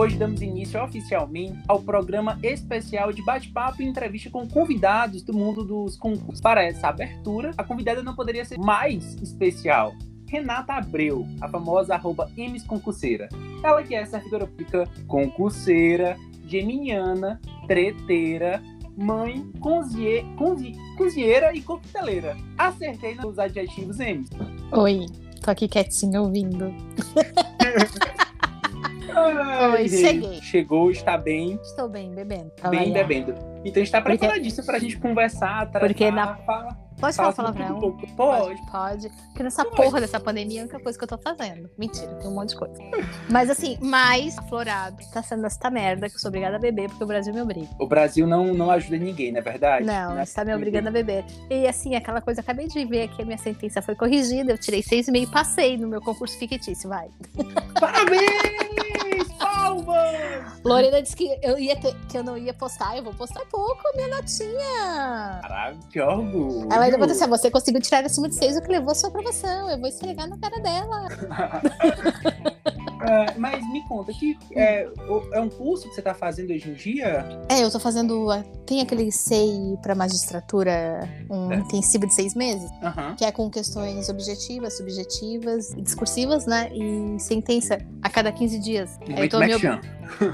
Hoje damos início oficialmente ao programa especial de bate-papo e entrevista com convidados do mundo dos concursos. Para essa abertura, a convidada não poderia ser mais especial. Renata Abreu, a famosa arroba Emes Concurseira. Ela que é servidora pública concurseira, geminiana, treteira, mãe, cozinhe, cozinhe, cozinheira e coqueteleira. Acertei nos adjetivos Emes. Oi, tô aqui quietinha ouvindo. Ai, Oi, cheguei. Chegou, está bem, Estou bem, bebendo. bem bebendo. Então está preparadíssimo pra gente conversar, tratar, Porque na- fala, Pode fala falar palavrão? um pouco. Pode. Pode. Porque nessa Pode. porra dessa pandemia é a única coisa que eu tô fazendo. Mentira, tem um monte de coisa. Mas assim, mais aflorado tá sendo esta merda que eu sou obrigada a beber porque o Brasil me obriga. O Brasil não, não ajuda ninguém, não é verdade? Não, Né? está me obrigando a beber. E assim, aquela coisa, acabei de ver que a minha sentença foi corrigida, eu tirei seis e meio e passei no meu concurso fictício, vai. Parabéns! Palmas! Lorena disse que eu, ia ter- que eu não ia postar, eu vou postar pouco minha notinha. Caralho, que orgulho! Ela ainda falou assim: "Ah, você conseguiu tirar acima de seis, o que levou a sua aprovação. Eu vou esfregar na cara dela. É, mas me conta, que é, é um curso que você está fazendo hoje em dia? É, eu tô fazendo. Tem aquele SEI pra magistratura, um É. intensivo de seis meses, que é com questões objetivas, subjetivas e discursivas, né? E sentença a cada 15 dias. Eu Muito tô me merchan.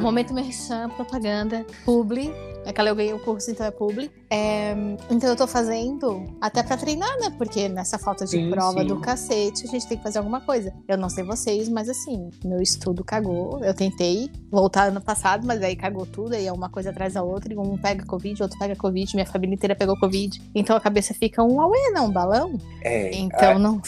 Momento merchan, propaganda, publi. Aquela eu ganhei o curso, então é publi. É, então eu tô fazendo até pra treinar, né? Porque nessa falta de Sim, prova sim. do cacete, a gente tem que fazer alguma coisa. Eu não sei vocês, mas assim, meu estudo cagou. Eu tentei voltar ano passado, mas aí cagou tudo. Aí é uma coisa atrás da outra. E um pega Covid, outro pega Covid. Minha família inteira pegou Covid. Então a cabeça fica um auê, não, um balão. É, Então não,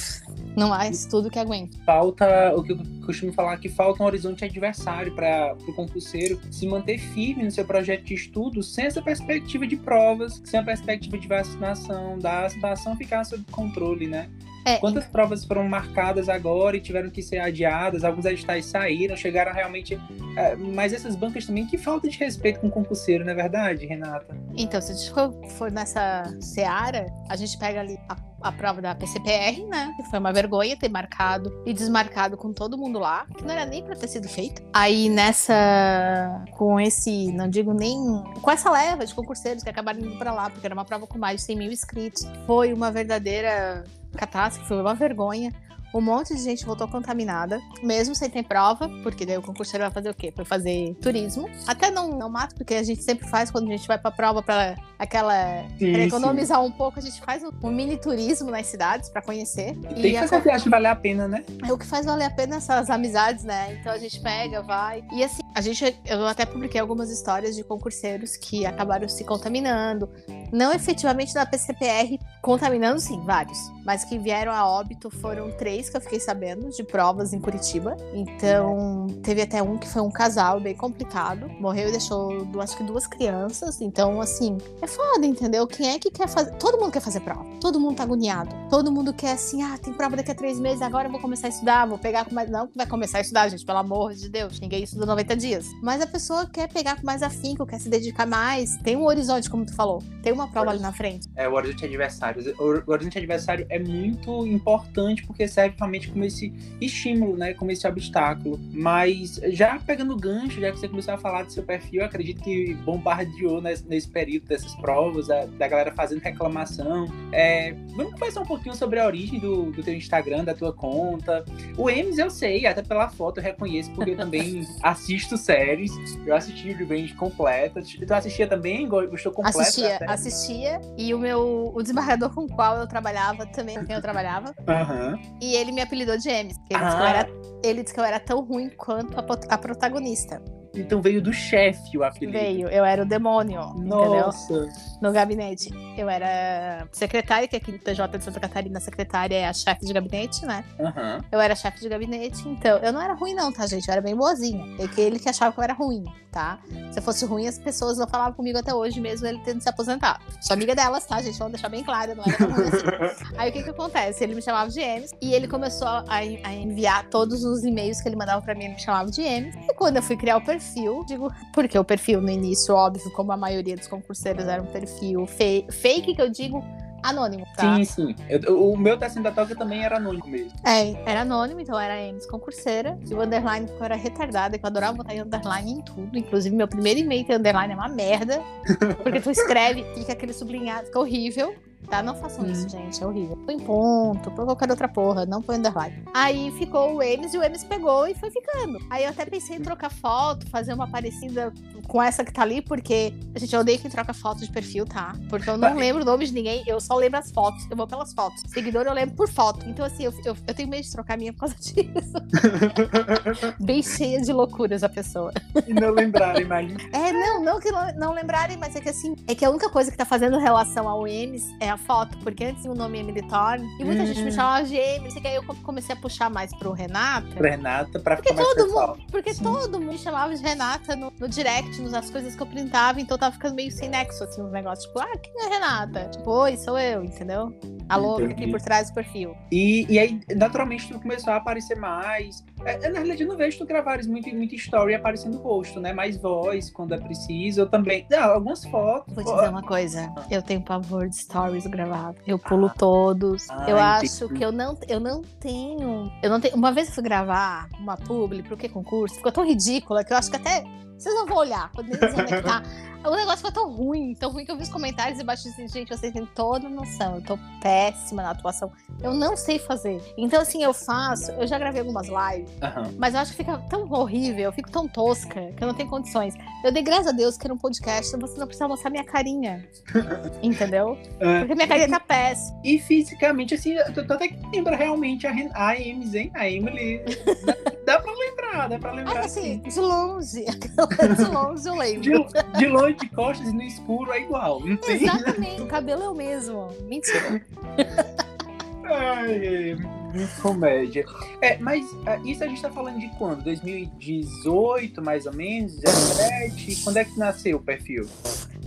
não há estudo que aguente. falta o que eu costumo falar que falta um horizonte adversário para o concurseiro se manter firme no seu projeto de estudo sem essa perspectiva de provas, sem a perspectiva de vacinação, da situação ficar sob controle, né? É, Quantas provas foram marcadas agora e tiveram que ser adiadas? Alguns editais saíram, chegaram realmente. é, mas essas bancas também, que falta de respeito com o concurseiro, não é verdade, Renata? Então, se a gente for, for nessa seara, a gente pega ali a, a prova da PCPR, né? Que foi uma vergonha ter marcado e desmarcado com todo mundo lá, que não era nem pra ter sido feito. Aí nessa. Com esse, não digo nem. Com essa leva de concurseiros que acabaram indo pra lá, porque era uma prova com mais de 100 mil inscritos. Foi uma verdadeira catástrofe, foi uma vergonha. Um monte de gente voltou contaminada, mesmo sem ter prova, porque daí o concurseiro vai fazer o quê? Foi fazer turismo. Até não, não mato, porque a gente sempre faz quando a gente vai pra prova para aquela. Sim, pra sim. economizar um pouco, a gente faz um, um mini turismo nas cidades pra conhecer. Tem que a fazer a viagem valer a pena, né? é o que faz valer a pena essas amizades, né? Então a gente pega, vai. E assim, a gente. Eu até publiquei algumas histórias de concurseiros que acabaram se contaminando. Não efetivamente na PCPR, contaminando sim, vários. Mas que vieram a óbito foram três que eu fiquei sabendo, de provas em Curitiba. Então, teve até um que foi um casal bem complicado. Morreu e deixou, acho que duas crianças. Então, assim, é foda, entendeu? Quem é que quer fazer. Todo mundo quer fazer prova. Todo mundo tá agoniado. Todo mundo quer assim, ah, tem prova daqui a três meses, agora eu vou começar a estudar, vou pegar com mais. Não vai começar a estudar, gente, pelo amor de Deus. Ninguém estuda 90 dias. Mas a pessoa quer pegar com mais afinco, quer se dedicar mais. Tem um horizonte, como tu falou. Tem uma prova ali na frente. É, o horizonte adversário. O horizonte adversário é muito importante porque serve realmente como esse estímulo, né? Como esse obstáculo. Mas já pegando o gancho, já que você começou a falar do seu perfil, eu acredito que bombardeou nesse, nesse período dessas provas, a- da galera fazendo reclamação. É, vamos conversar um pouquinho sobre a origem do, do teu Instagram, da tua conta. O Emes eu sei, até pela foto eu reconheço, porque eu também assisto séries. Eu assisti o Revenge completa. Tu assistia também? Gostou completo? da Assistia, assistia. E o meu. O desembargador com o qual eu trabalhava também, com quem eu trabalhava. Aham. E ele me apelidou de Emes. Ele, disse que eu Ah. era, ele disse que eu era tão ruim quanto a, a protagonista. Então veio do chefe o apelido. Veio, eu era o demônio, entendeu? Nossa. No gabinete. Eu era secretária, que aqui no PJ de Santa Catarina, a secretária é a chefe de gabinete, né? Aham. Eu era chefe de gabinete, então eu não era ruim, não, tá, gente? Eu era bem boazinha. É que ele que achava que eu era ruim, tá? Se eu fosse ruim, as pessoas não falavam comigo até hoje, mesmo ele tendo se aposentado. Sou amiga delas, tá, gente? Vamos deixar bem claro, eu não era ruim assim. Aí o que que acontece? Ele me chamava de Emes e ele começou a, a enviar todos os e-mails que ele mandava pra mim, ele me chamava de Emes. E quando eu fui criar o perfil, digo, porque o perfil no início, óbvio, como a maioria dos concurseiros era um perfil fake, que eu digo anônimo, tá? Sim, sim. Eu, o meu Descendo da Toca também era anônimo mesmo. É, era anônimo, então era Enes concurseira. E o underline porque eu era retardada, que eu adorava botar underline em tudo. Inclusive, meu primeiro e-mail tem underline é uma merda. Porque tu escreve, fica aquele sublinhado, fica horrível. Tá? Não façam Hum. isso, gente. É horrível. Põe ponto, põe qualquer outra porra, não põe underline. Aí ficou o Enes e o Enes pegou e foi ficando. Aí eu até pensei em trocar foto, fazer uma parecida com essa que tá ali, porque a gente eu odeio quem troca foto de perfil, tá? Porque eu não lembro o nome de ninguém, eu só lembro as fotos. Eu vou pelas fotos. Seguidor eu lembro por foto. Então, assim, eu, eu, eu tenho medo de trocar a minha por causa disso. Bem cheia de loucuras a pessoa. e não lembrarem mais. É, não, não que não, não lembrarem, mas é que assim, é que a única coisa que tá fazendo relação ao Emes é a foto, porque antes o nome é Militorn, e muita gente me Hum. chamava de e que aí eu comecei a puxar mais pro Renata. Pra Renata, pra Porque ficar mais todo pessoal. Porque Sim. todo mundo me chamava de Renata no, no direct, nos, as coisas que eu printava, então tava ficando meio sem nexo, assim, os negócios. Tipo, ah, quem é Renata? Tipo, oi, sou eu, entendeu? Alô, fica aqui Entendi. por trás do perfil. E, e aí, naturalmente, tu começou a aparecer mais. É, na realidade, eu não vejo tu gravares muito, muita story aparecendo o rosto, né? Mais voz quando é preciso. Eu também. Não, algumas fotos. Vou te dizer uma coisa, eu tenho pavor de stories gravados. Eu pulo todos. Ah, eu entendi. acho que eu não, eu não tenho. Eu não tenho. Uma vez eu fui gravar uma publi pro que concurso, ficou tão ridícula que eu acho que até. Vocês não vão olhar, quando eles vão conectar. O negócio ficou tão ruim, tão ruim que eu vi os comentários e baixo assim, gente, vocês têm toda noção. Eu tô péssima na atuação. Eu não sei fazer. Então, assim, eu faço. Eu já gravei algumas lives, Aham. mas eu acho que fica tão horrível, eu fico tão tosca, que eu não tenho condições. Eu dei graças a Deus que era um podcast, você não precisa mostrar minha carinha. Entendeu? É. Porque minha carinha tá péssima. E fisicamente, assim, tu, tu até que lembra realmente a, Ren- a Ames, hein? A Emily. dá, pra lembrar, dá pra lembrar. Ah, assim, assim. de longe. de longe eu lembro. De, de longe, de costas e no escuro é igual. Não tem. Exatamente. O cabelo é o mesmo. Mentira. Ai, muito comédia. É, mas ah, isso a gente tá falando de quando? 2018, mais ou menos? 17? Quando é que nasceu o perfil?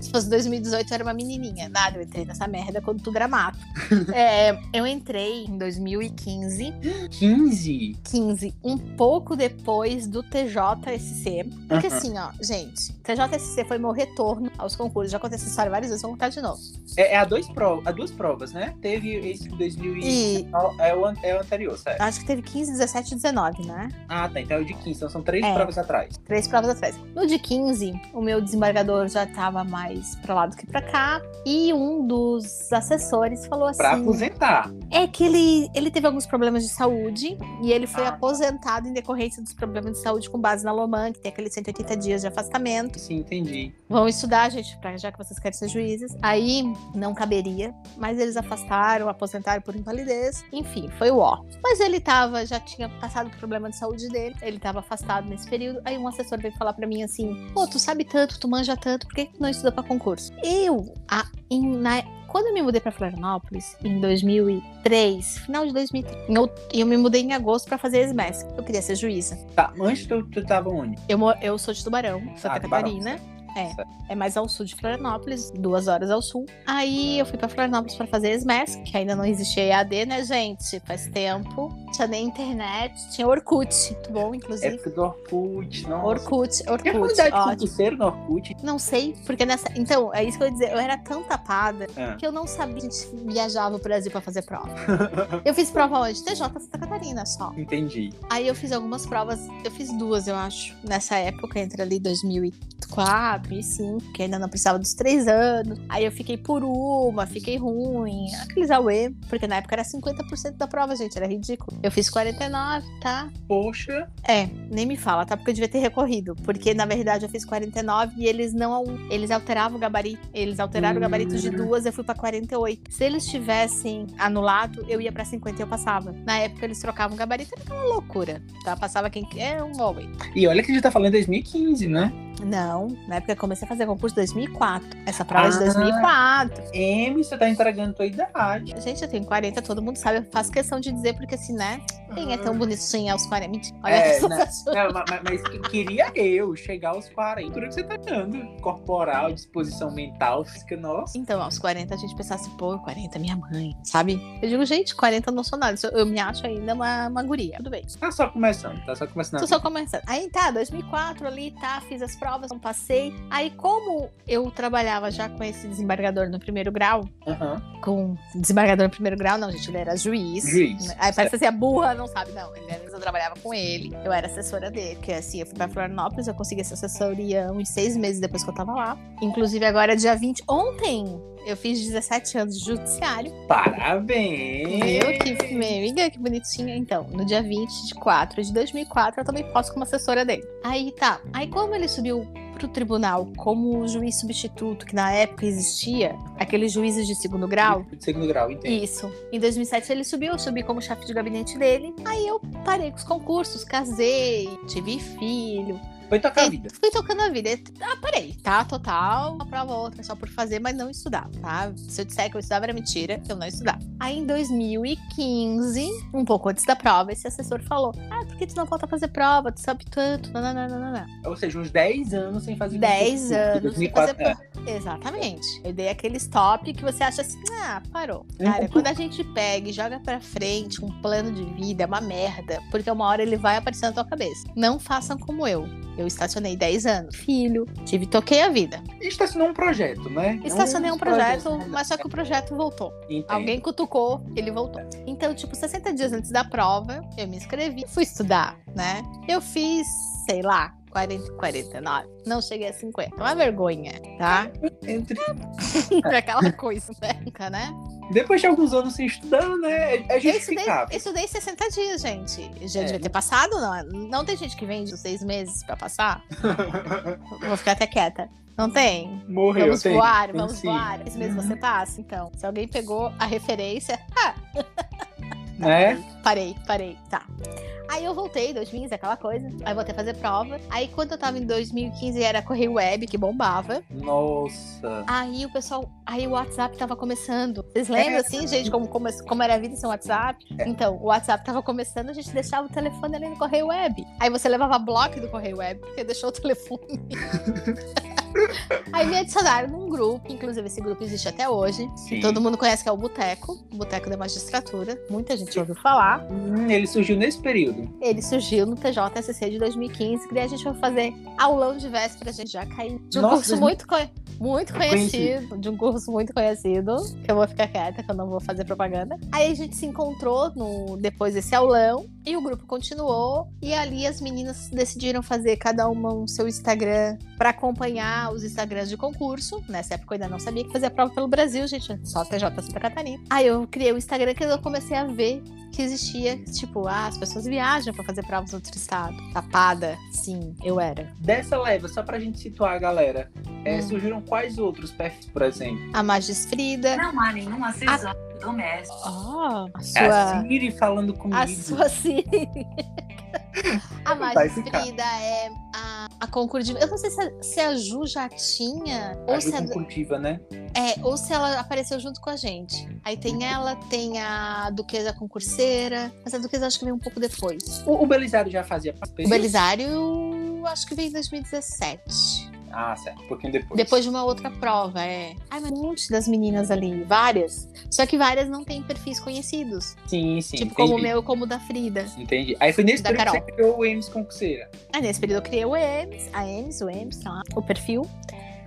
Se fosse 2018, eu era uma menininha. Nada, eu entrei nessa merda quando tudo era mato. É, eu entrei em 2015, 15? 15, um pouco depois do TJSC. Porque Aham. assim, ó, gente, TJSC foi meu retorno aos concursos. Já aconteceu essa história várias vezes, vou contar de novo. É, é a, dois prov a duas provas, né? Teve esse de 2000 e... É, o, é o anterior, certo? acho que teve 15, 17 e 19, né? Ah, tá. Então é o de 15. Então são três É. provas atrás. Três provas atrás. No de 15, o meu desembargador já tava mais pra lá do que pra cá. E um dos assessores falou assim: Pra aposentar. é que ele, ele teve alguns problemas de saúde e ele foi Ah. aposentado em decorrência dos problemas de saúde com base na Loman, que tem aqueles 180 dias de afastamento. Sim, entendi. Vão estudar, gente, pra, já que vocês querem ser juízes. Aí não caberia, mas eles afastaram, aposentaram por invalidez. Enfim, foi o ó. Mas ele tava, já tinha passado o problema de saúde dele, ele tava afastado nesse período. Aí um assessor veio falar pra mim assim: pô, tu sabe tanto, tu manja tanto, por que que tu não estuda pra concurso? Eu, a, em- na- quando eu me mudei pra Florianópolis, em 2003, final de 2003, em out- eu me mudei em agosto pra fazer SMESC. Eu queria ser juíza. Tá, antes tu, tu tava onde? Eu, eu sou de Tubarão, Santa Ah, Tubarão, Catarina. É, é mais ao sul de Florianópolis, duas horas ao sul. Aí eu fui pra Florianópolis pra fazer SMES, que ainda não existia EAD, né, gente? Faz tempo. Tinha nem internet, tinha Orkut, muito bom, inclusive. Época do Orkut, nossa. Orkut, Orkut, quantidade de no Orkut? Não sei, porque nessa. Então, é isso que eu ia dizer. Eu era tão tapada Ah. que eu não sabia que a gente viajava pro Brasil pra fazer prova. eu fiz prova onde? TJ Santa Catarina só. Entendi. Aí eu fiz algumas provas, eu fiz duas, eu acho, nessa época, entre ali 2004 e 2005, que ainda não precisava dos três anos. Aí eu fiquei por uma, fiquei ruim, aqueles auê, porque na época era 50% da prova, gente, era ridículo. Eu fiz 49, tá? Poxa, É, nem me fala, tá? Porque eu devia ter recorrido, porque na verdade eu fiz 49 e eles não, eles alteravam o gabarito, eles alteraram o gabarito de Hum. duas, eu fui pra 48. Se eles tivessem anulado, eu ia pra 50 e eu passava. Na época eles trocavam o gabarito, era uma loucura, tá? Passava quem é um homem. e olha que a gente tá falando em 2015, né? Não, na época eu comecei a fazer concurso em 2004. Essa prova é de Ah. 2004. M, você tá entregando tua idade. Gente, eu tenho 40, todo mundo sabe. Eu faço questão de dizer, porque assim, né? Quem é tão bonitinha aos 40? Mentira. Olha É, essa não, mas, mas que- queria eu chegar aos 40. Tudo que você tá dando. Corporal, disposição mental, física, nossa. Então, aos 40 a gente pensasse, pô, 40 minha mãe, sabe? Eu digo, gente, 40 não sou nada. Eu, me acho ainda uma, uma guria. Tudo bem. Tá só começando, tá só começando. Tô só começando. Aí tá, 2004 ali, tá, fiz as provas, não passei. Aí, como eu trabalhava já com esse desembargador no primeiro grau, com desembargador no primeiro grau, não, gente, ele era juiz. Juiz. Aí parece assim, a burra não sabe, não. Ele, eu trabalhava com ele, eu era assessora dele. Porque assim, eu fui pra Florianópolis, eu consegui essa assessoria uns seis meses depois que eu tava lá. Inclusive, agora, dia 20, ontem, eu fiz 17 anos de judiciário. Parabéns! Meu, que, minha amiga, que bonitinha. Então, no dia 20 de 4 de 2004, eu também posso como assessora dele. Aí tá. Aí, como ele subiu pro tribunal como juiz substituto, que na época existia, aqueles juízes de segundo grau. De segundo grau, entendo. Isso. Em 2007 ele subiu, eu subi como chefe de gabinete dele. Aí eu parei com os concursos, casei, tive filho. Foi tocar a vida. Fui tocando a vida. Ah, parei, tá? Total, uma prova ou outra só por fazer, mas não estudar, tá? Se eu disser que eu estudava era mentira, eu não estudava. Aí em 2015, um pouco antes da prova, esse assessor falou: Ah, por que tu não volta a fazer prova? Tu sabe tanto, nananana. Ou seja, uns 10 anos sem fazer 10 concurso. anos sem 2004, fazer prova. Exatamente. Eu dei aquele stop que você acha assim, ah, parou. Um Cara, quando a gente pega e joga pra frente um plano de vida, é uma merda. Porque uma hora ele vai aparecer na tua cabeça. Não façam como eu. Eu estacionei 10 anos. Filho, tive, toquei a vida. é. Estacionou um projeto, né? Estacionei um dos projeto, projetos, né? mas só que o projeto voltou. Entendo. Alguém cutucou, ele voltou. Então, tipo, 60 dias antes da prova, eu me inscrevi, fui estudar, né? Eu fiz, sei lá, 40, 49. Não cheguei a 50. Uma vergonha, tá? Entre- Aquela coisa, nunca, né? Depois de alguns anos sem estudar, né? É Eu estudei, eu estudei 60 dias, gente. Já É. devia ter passado, não? Não tem gente que vende seis meses pra passar? Vou ficar até quieta. Não tem? Morreu, vamos tem. voar, Tem vamos sim. voar. Esse mês Uhum. você passa, então. Se alguém pegou a referência, Né? parei, parei, tá. Aí eu voltei, 2015, aquela coisa. Aí voltei a fazer prova. Aí quando eu tava em 2015 era Correio Web, que bombava. Nossa. Aí o pessoal, aí o WhatsApp tava começando. Vocês lembram É. assim, gente, como, como, como era a vida sem WhatsApp? É. Então, o WhatsApp tava começando, a gente deixava o telefone ali no Correio Web. Aí você levava bloco do Correio Web, porque deixou o telefone. aí me adicionaram num grupo, inclusive esse grupo existe até hoje. Sim. Todo mundo conhece que é o Boteco, Boteco da Magistratura. Muita gente ouviu falar. Hum, ele surgiu nesse período. Ele surgiu no TJSC de 2015, que daí a gente vai fazer aulão de véspera, a gente já caiu de um Nossa, curso 2000. muito, muito Conhecido. conhecido, de um curso muito conhecido, que eu vou ficar quieta, que eu não vou fazer propaganda. Aí a gente se encontrou no, depois desse aulão, e o grupo continuou, e ali as meninas decidiram fazer cada uma o seu Instagram para acompanhar os Instagrams de concurso. Nessa época eu ainda não sabia que fazia prova pelo Brasil, gente, só TJ Santa Catarina. Aí eu criei o Instagram que eu comecei a ver que existia, tipo, ah, as pessoas viajam pra fazer provas no outro estado. Tapada, sim, eu era. Dessa leva, só pra gente situar a galera, é, Hum. surgiram quais outros perfis, por exemplo? A Magis Frida. Não há nenhum acessório doméstico. Oh, a É a sua. Siri falando comigo. A sua Siri. A ficar. Frida é a, a concurso de. Eu não sei se a, se a Ju já tinha. A Ou se, a- né? é, ou se ela apareceu junto com a gente. Aí tem ela, tem a Duquesa Concurseira. Mas a Duquesa acho que veio um pouco depois. O, o Belisário já fazia parte O Belisário, acho que veio em 2017. Ah, certo. Um pouquinho depois. Depois de uma outra prova, é. Ai, mas um monte das meninas ali, várias. Só que várias não têm perfis conhecidos. Sim, sim. tipo, entendi. como o meu e como o da Frida. Entendi. Aí foi nesse Da período que Carol. você criou o Emes Concurseira. Aí nesse período eu criei o EMS, a EMS, o EMS, tá lá, o perfil.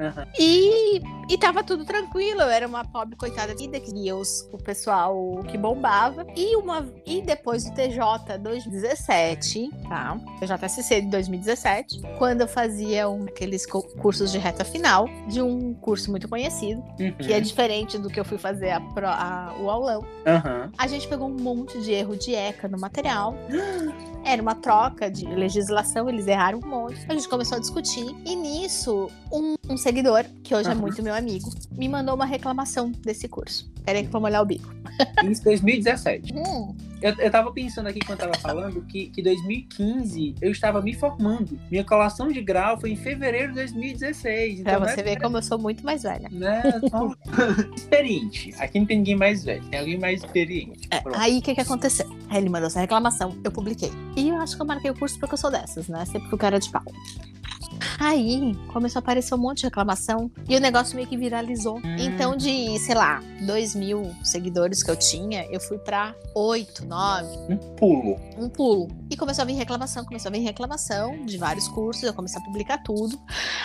Aham. E, e tava tudo tranquilo, eu era uma pobre coitada vida que os, o pessoal que bombava. E, uma, e depois do TJ 2017, tá? TJSC de 2017, quando eu fazia um, aqueles co- cursos de reta final de um curso muito conhecido, Uhum. que é diferente do que eu fui fazer a a- o aulão. Aham. A gente pegou um monte de erro de ECA no material. Era uma troca de legislação, eles erraram um monte. A gente começou a discutir. E nisso, um, um seguidor, que hoje é Aham. muito meu amigo, me mandou uma reclamação desse curso. Peraí que eu vou molhar o bico. Isso 2017. Hum, Eu, eu tava pensando aqui quando tava falando que, que 2015 eu estava me formando. Minha colação de grau foi em fevereiro de 2016. Pra Então, você né, ver como eu sou muito mais velha. né, só- experiente. Aqui não tem ninguém mais velho, tem alguém mais experiente. É, aí o que que aconteceu? Aí ele mandou essa reclamação, eu publiquei. E eu acho que eu marquei o curso porque eu sou dessas, né? Sempre fui cara de pau. Aí começou a aparecer um monte de reclamação e o negócio meio que viralizou. Hum. Então, de, sei lá, 2 mil seguidores que eu tinha, eu fui pra 8, 9, Um pulo. um pulo. E começou a vir reclamação, começou a vir reclamação de vários cursos, eu comecei a publicar tudo.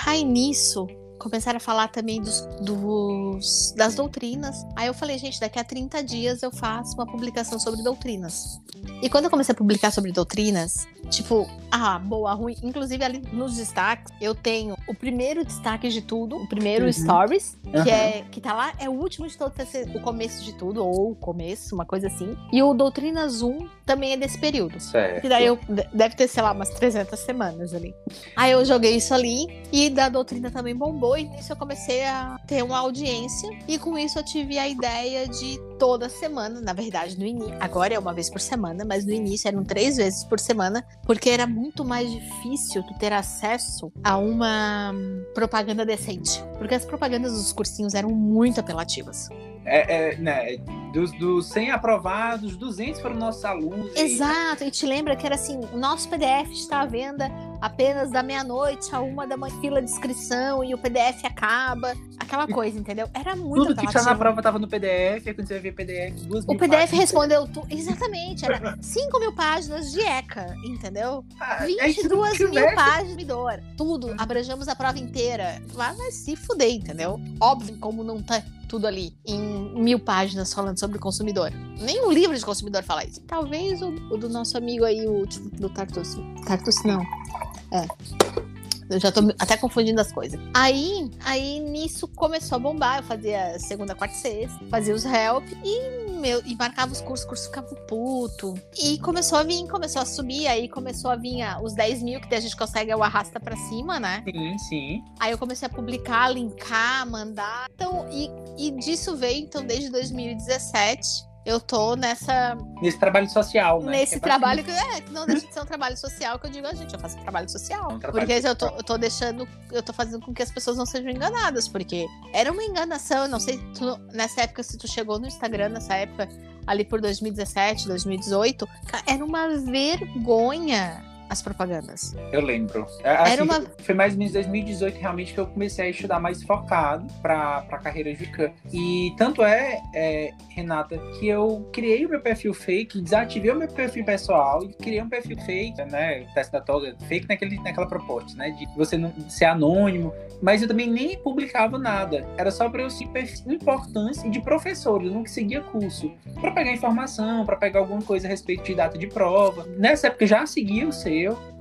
Aí nisso, começaram a falar também dos, dos- das doutrinas. Aí eu falei, gente, daqui a 30 dias eu faço uma publicação sobre doutrinas. E quando eu comecei a publicar sobre doutrinas, tipo, ah, boa, ruim. Inclusive ali nos destaques, eu tenho o primeiro destaque de tudo, o primeiro Uhum. stories, que Aham. é que tá lá, é o último de todos, esse- o começo de tudo, ou o começo, uma coisa assim. E o Doutrinas 1 também é desse período. Certo. Que daí eu deve ter, sei lá, umas 300 semanas ali. Aí eu joguei isso ali e da doutrina também bombou e nisso eu comecei a ter uma audiência e com isso eu tive a ideia de toda semana, na verdade, no início. Agora é uma vez por semana, mas no início eram três vezes por semana, porque era muito mais difícil tu ter acesso a uma propaganda decente. Porque as propagandas dos cursinhos eram muito apelativas. É, é, né, dos, dos 100 aprovados, 200 foram nossos alunos. Exato, e te lembra que era assim: o nosso PDF está à venda apenas da meia-noite a uma da manhã, fila de inscrição e o PDF acaba, aquela coisa, entendeu? Era muito Tudo que tinha na prova tava no PDF, aí quando você vai ver PDF, duas O PDF páginas. respondeu tudo. Exatamente, era 5 mil páginas de ECA, entendeu? Ah, aí se não 22 mil tivesse- páginas de dor. Tudo, abrangemos a prova inteira. Vai, vai se fuder, entendeu? Óbvio, como não tá tudo ali em mil páginas falando sobre o consumidor. Nem um livro de consumidor fala isso. Talvez o, o do nosso amigo aí, o tipo, do Tartus. Tartus não. É. Eu já tô até confundindo as coisas. Aí, aí nisso começou a bombar. Eu fazia segunda, quarta e sexta, fazia os help e, meu, e marcava os cursos, o curso ficava puto. E começou a vir, começou a subir, aí começou a vir ah, os 10 mil, que daí a gente consegue é o arrasta pra cima, né? Sim, sim. Aí eu comecei a publicar, linkar, mandar. Então, e, e disso veio, então, desde 2017. Eu tô nessa, Nesse trabalho social, né? nesse Que é trabalho que é, que não deixa de ser um trabalho social que eu digo, a gente, eu faço trabalho social. É um trabalho porque eu tô, eu tô deixando, eu tô fazendo com que as pessoas não sejam enganadas, porque era uma enganação, eu não sei, tu- nessa época, se tu chegou no Instagram, nessa época, ali por 2017, 2018, ca- era uma vergonha as propagandas. Eu lembro. É, assim, Era uma- Foi mais ou menos 2018 realmente que eu comecei a estudar mais focado para a carreira jurídica. E tanto é, é, Renata, que eu criei o meu perfil fake, desativei o meu perfil pessoal e criei um perfil fake, né? Teste da toga, fake naquele, naquela proposta, né? De você não ser anônimo. Mas eu também nem publicava nada. Era só para eu seguir perfil importância de professor. Eu nunca seguia curso. Para pegar informação, para pegar alguma coisa a respeito de data de prova. Nessa época eu já seguia o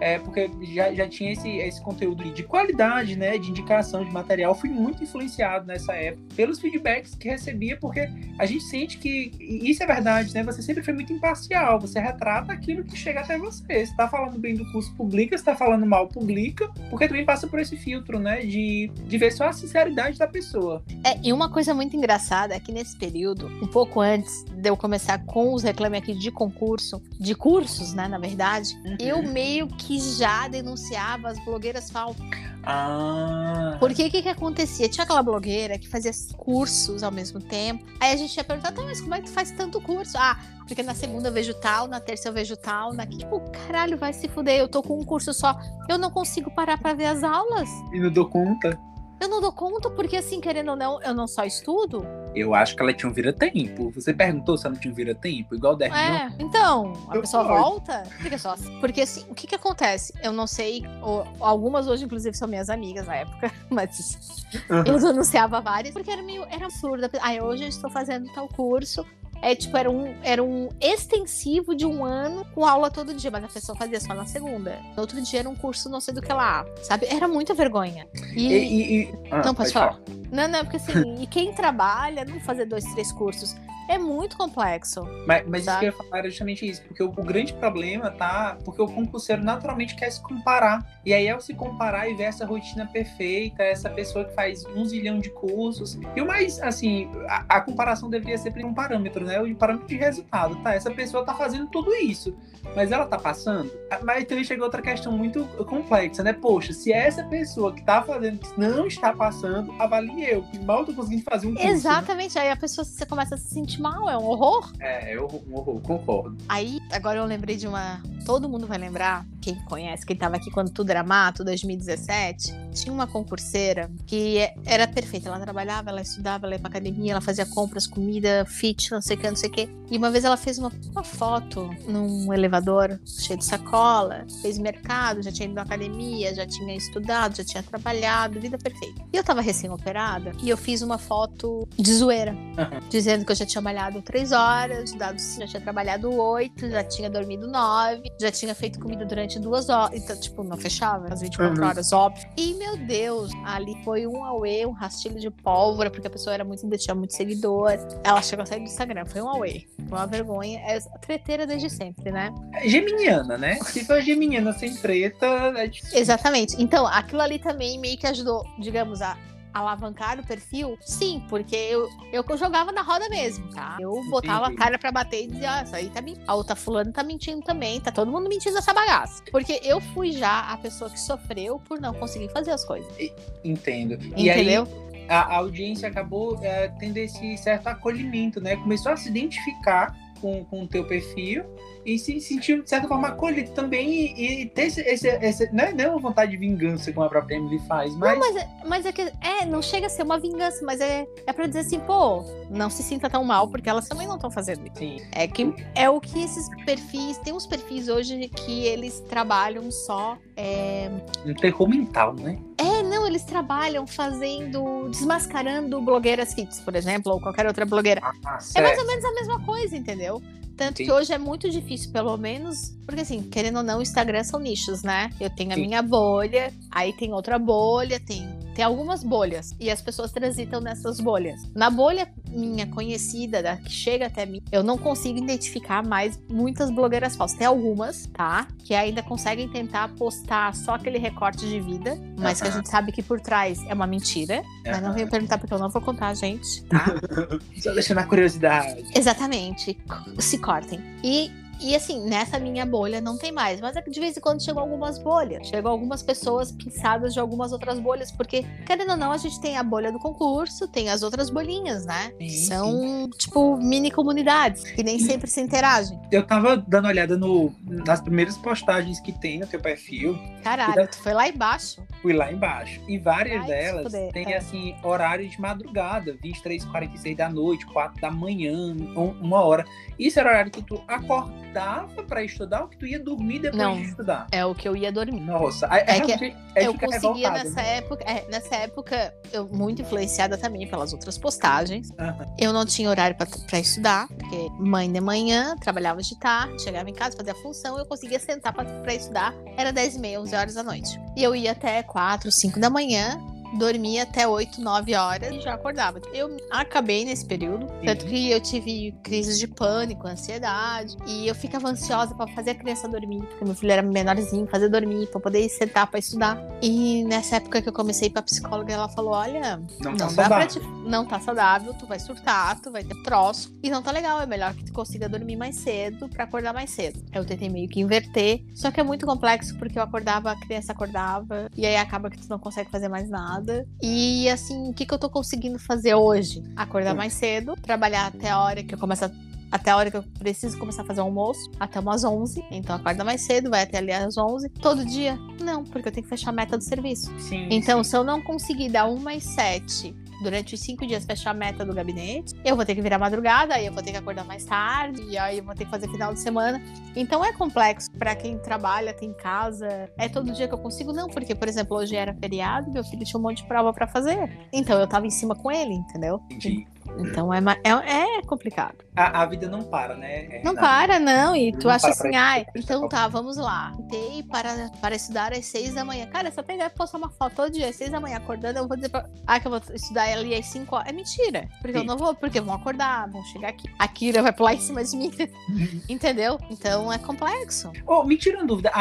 é, porque já, já tinha esse, esse conteúdo de qualidade, né, de indicação de material. Fui muito influenciado nessa época pelos feedbacks que recebia, porque a gente sente que, isso é verdade, né, você sempre foi muito imparcial, você retrata aquilo que chega até você. Você tá falando bem do curso, publica, você tá falando mal, publica, porque também passa por esse filtro, né, de, de ver só a sinceridade da pessoa. É, e uma coisa muito engraçada é que nesse período, um pouco antes de eu começar com os reclames aqui de concurso, de cursos, né, na verdade, eu meio que já denunciava as blogueiras falsas. Ah. Porque o que que acontecia? Tinha aquela blogueira que fazia cursos ao mesmo tempo. Aí a gente ia perguntar, tá, mas como é que tu faz tanto curso? Ah, porque na segunda eu vejo tal, na terça eu vejo tal, na tipo, caralho, vai se fuder, eu tô com um curso só. Eu não consigo parar pra ver as aulas. E não dou conta. Eu não dou conta, porque assim, querendo ou não, eu não só estudo. Eu acho que ela tinha um vira-tempo. Você perguntou se ela não tinha um vira-tempo? Igual o Dermion? É, então, a Eu pessoa pode. volta, fica só assim. Porque assim, o que que acontece? Eu não sei, ou- algumas hoje, inclusive, são minhas amigas na época, mas eu denunciava várias, porque era meio, era absurdo. Aí hoje eu estou fazendo tal curso. É tipo, era um, era um extensivo de um ano com aula todo dia, mas a pessoa fazia só na segunda. No outro dia era um curso não sei do que lá, sabe? Era muita vergonha. E, E, e- e- Ah, não, pode falar. Não, não, porque assim, e quem trabalha não fazer dois, três cursos. É muito complexo. Mas, mas isso que eu ia falar era justamente isso, porque o, o grande problema tá porque o concurseiro naturalmente quer se comparar. E aí, ao se comparar e ver essa rotina perfeita, essa pessoa que faz um zilhão de cursos. E o mais, assim, a, a comparação deveria ser um parâmetro, né? O parâmetro de resultado, tá? Essa pessoa tá fazendo tudo isso, mas ela tá passando? Ah, Mas também chegou outra questão muito complexa, né? Poxa, se essa pessoa que tá fazendo isso não está passando, avalie eu, que mal tô conseguindo fazer um curso. né? Exatamente. Aí a pessoa você começa a se sentir mal, é um horror. É, eu um horror, concordo. Aí, agora eu lembrei de uma. Todo mundo vai lembrar, quem conhece, quem tava aqui quando tudo era mato, 2017. Tinha uma concurseira que é- era perfeita. Ela trabalhava, ela estudava, ela ia pra academia, ela fazia compras, comida, fit, não sei o que, não sei o que. E uma vez ela fez uma, uma foto num elevador cheio de sacola, fez mercado, já tinha ido na academia, já tinha estudado, já tinha trabalhado, vida perfeita. E eu tava recém-operada e eu fiz uma foto de zoeira dizendo que eu já tinha malhado três horas, dado já tinha trabalhado oito, já tinha dormido nove, já tinha feito comida durante duas horas. Então, tipo, não fechava as 24 Uhum. horas, óbvio. E, meu Deus, ali foi um auê, um rastilho de pólvora, porque a pessoa era muito, tinha muito seguidor. Ela chegou a sair do Instagram, foi um auê. Foi uma vergonha. É treteira desde sempre, né? Geminiana, né? Se for geminiana sem treta, é difícil. Exatamente. Então, aquilo ali também meio que ajudou, digamos, a alavancar o perfil? Sim, porque eu, eu jogava na roda mesmo, tá? Eu botava a Entendi. cara pra bater e dizia, ah, isso aí tá mentindo. A outra fulana tá mentindo também, tá todo mundo mentindo essa bagaça. Porque eu fui já a pessoa que sofreu por não conseguir fazer as coisas. Entendo. E aí, Entendeu? a a audiência acabou é, tendo esse certo acolhimento, né? Começou a se identificar com, com o teu perfil e se sentiu, de certa forma, acolhido também e, e ter esse, esse, esse- não, é, não é uma vontade de vingança, como a própria Emily faz, mas, Mas é, mas é que é, não chega a ser uma vingança, mas é, é pra dizer assim, pô, não se sinta tão mal, porque elas também não estão fazendo isso. sim, É que é o que esses perfis. Tem uns perfis hoje que eles trabalham só. É, um terror mental, né? é, não, eles trabalham fazendo. desmascarando blogueiras fits, por exemplo, ou qualquer outra blogueira. Ah, É mais ou menos a mesma coisa, entendeu? Tanto que hoje é muito difícil, pelo menos, porque assim, querendo ou não, o Instagram são nichos, né? Eu tenho a Sim. minha bolha, aí tem outra bolha, tem, tem algumas bolhas, e as pessoas transitam nessas bolhas. Na bolha minha conhecida, da que chega até mim, eu não consigo identificar mais muitas blogueiras falsas. Tem algumas, tá? Que ainda conseguem tentar postar só aquele recorte de vida, mas que a gente sabe que por trás é uma mentira. Mas não venho perguntar porque eu não vou contar, gente, tá? Só deixando a curiosidade. Exatamente. Se cortem. E, e assim, nessa minha bolha não tem mais. Mas é que de vez em quando chegam algumas bolhas. Chegam algumas pessoas pinçadas de algumas outras bolhas. Porque, querendo ou não, a gente tem a bolha do concurso, tem as outras bolinhas, né? Sim, São, tipo, mini comunidades que nem sempre se interagem. Eu tava dando uma olhada no, nas primeiras postagens que tem no teu perfil, Caralho, tu foi lá embaixo. fui lá embaixo. E várias Ai, delas têm, é. assim, horário de madrugada, 23, 46 da noite, 4 da manhã, um- uma hora. Isso era o horário que tu acordava pra estudar ou que tu ia dormir depois Não. de estudar? É o que eu ia dormir. Nossa, é, É que realmente- é eu conseguia nessa né? época, é, nessa época, eu muito influenciada também pelas outras postagens. Aham. Eu não tinha horário pra estudar, porque mãe de manhã, trabalhava de tarde, chegava em casa, fazia a função, eu conseguia sentar pra estudar. Era 10 e meia, 11 horas da noite. E eu ia até 4, 5 da manhã, dormia até 8, 9 horas e já acordava. Eu acabei nesse período, tanto que eu tive crises de pânico, ansiedade, e eu ficava ansiosa pra fazer a criança dormir, porque meu filho era menorzinho, fazer dormir, pra poder sentar pra estudar. E nessa época que eu comecei pra psicóloga, ela falou: Olha, Não, não tá dá pra saudável. te... Não tá saudável, tu vai surtar, tu vai ter troço. E não tá legal, é melhor que tu consiga dormir mais cedo pra acordar mais cedo. Eu tentei meio que inverter, só que é muito complexo porque eu acordava, a criança acordava, e aí acaba que tu não consegue fazer mais nada. E assim, o que, que eu tô conseguindo fazer hoje? Acordar Hum. mais cedo, trabalhar até a hora que eu começo a até a hora que eu preciso começar a fazer o almoço, até umas 11. Então acorda mais cedo, vai até ali às 11. Todo dia? Não, porque eu tenho que fechar a meta do serviço. Sim, Então, sim. se eu não conseguir dar uma às sete durante os cinco dias fechar a meta do gabinete, eu vou ter que virar madrugada, aí eu vou ter que acordar mais tarde, e aí eu vou ter que fazer final de semana. Então é complexo pra quem trabalha, tem casa. É todo dia que eu consigo? Não, porque, por exemplo, hoje era feriado, meu filho tinha um monte de prova pra fazer. Então eu tava em cima com ele, entendeu? Entendi. Então é, é, é complicado. A, a vida não para, né? É, Não para, não. E tu Não acha assim, ai, prestar então tá, vamos lá. Tentei para, para estudar às seis da manhã. Cara, se eu pegar e postar uma foto todo dia às seis da manhã acordando, eu vou dizer pra... ah, que eu vou estudar ali às cinco horas. É mentira. Porque eu Sim. não vou, porque vão acordar, vão chegar aqui. A Kira vai pular em cima de mim. Entendeu? Então é complexo. Oh, me tira uma dúvida,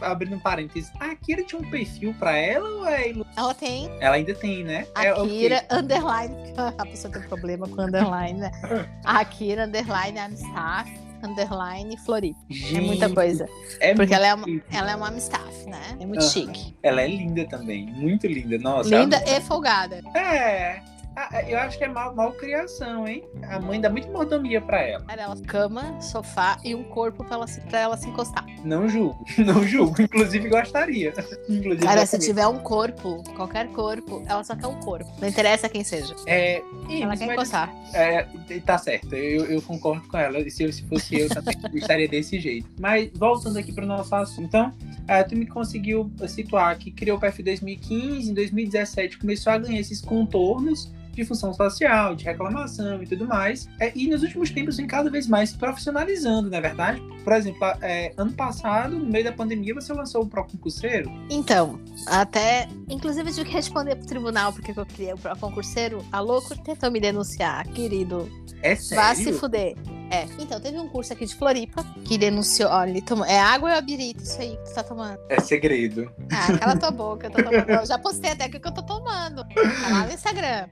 abrindo um parênteses, a Kira tinha um perfil pra ela ou é Ela tem Ela ainda tem, né? a é, o quê? Kira underline, a pessoa tem problema com underline, né? A Kira underline Amstaff underline Floripa. É muita Gente, coisa. É Porque ela é uma, ela é uma Amstaff, né? É muito chique. Ela é linda também, muito linda. Nossa, Linda ela- e folgada. É. Ah, Eu acho que é mal, mal criação, hein? A mãe dá muita mordomia pra ela. Era ela, cama, sofá e um corpo pra ela, se- pra ela se encostar. Não julgo, não julgo. Inclusive gostaria. Inclusive, Cara, se gostaria. tiver um corpo, qualquer corpo, ela só quer um corpo. Não interessa quem seja. É, ih, Ela quer encostar. É, tá certo, eu, eu concordo com ela. Se, eu, se fosse eu também estaria desse jeito. Mas voltando aqui para o nosso assunto, então, é, tu me conseguiu situar que criou o perfil em 2015, em 2017 começou a ganhar esses contornos de função social, de reclamação e tudo mais. É, e nos últimos tempos vem cada vez mais se profissionalizando, não é verdade? Por exemplo, é, ano passado, no meio da pandemia, você lançou o Pro Concurseiro. Então, até. Inclusive, eu tive que responder pro tribunal porque eu criei o pro concurseiro. A louco tentou me denunciar, querido. É Vá se sério? fuder. É. Então, teve um curso aqui de Floripa que denunciou. Olha, ele tomou. É água ou é birita isso aí que tu tá tomando? É segredo. Ah, cala tua boca, eu tô tomando. Eu já postei até o que eu tô tomando. Tá lá no Instagram.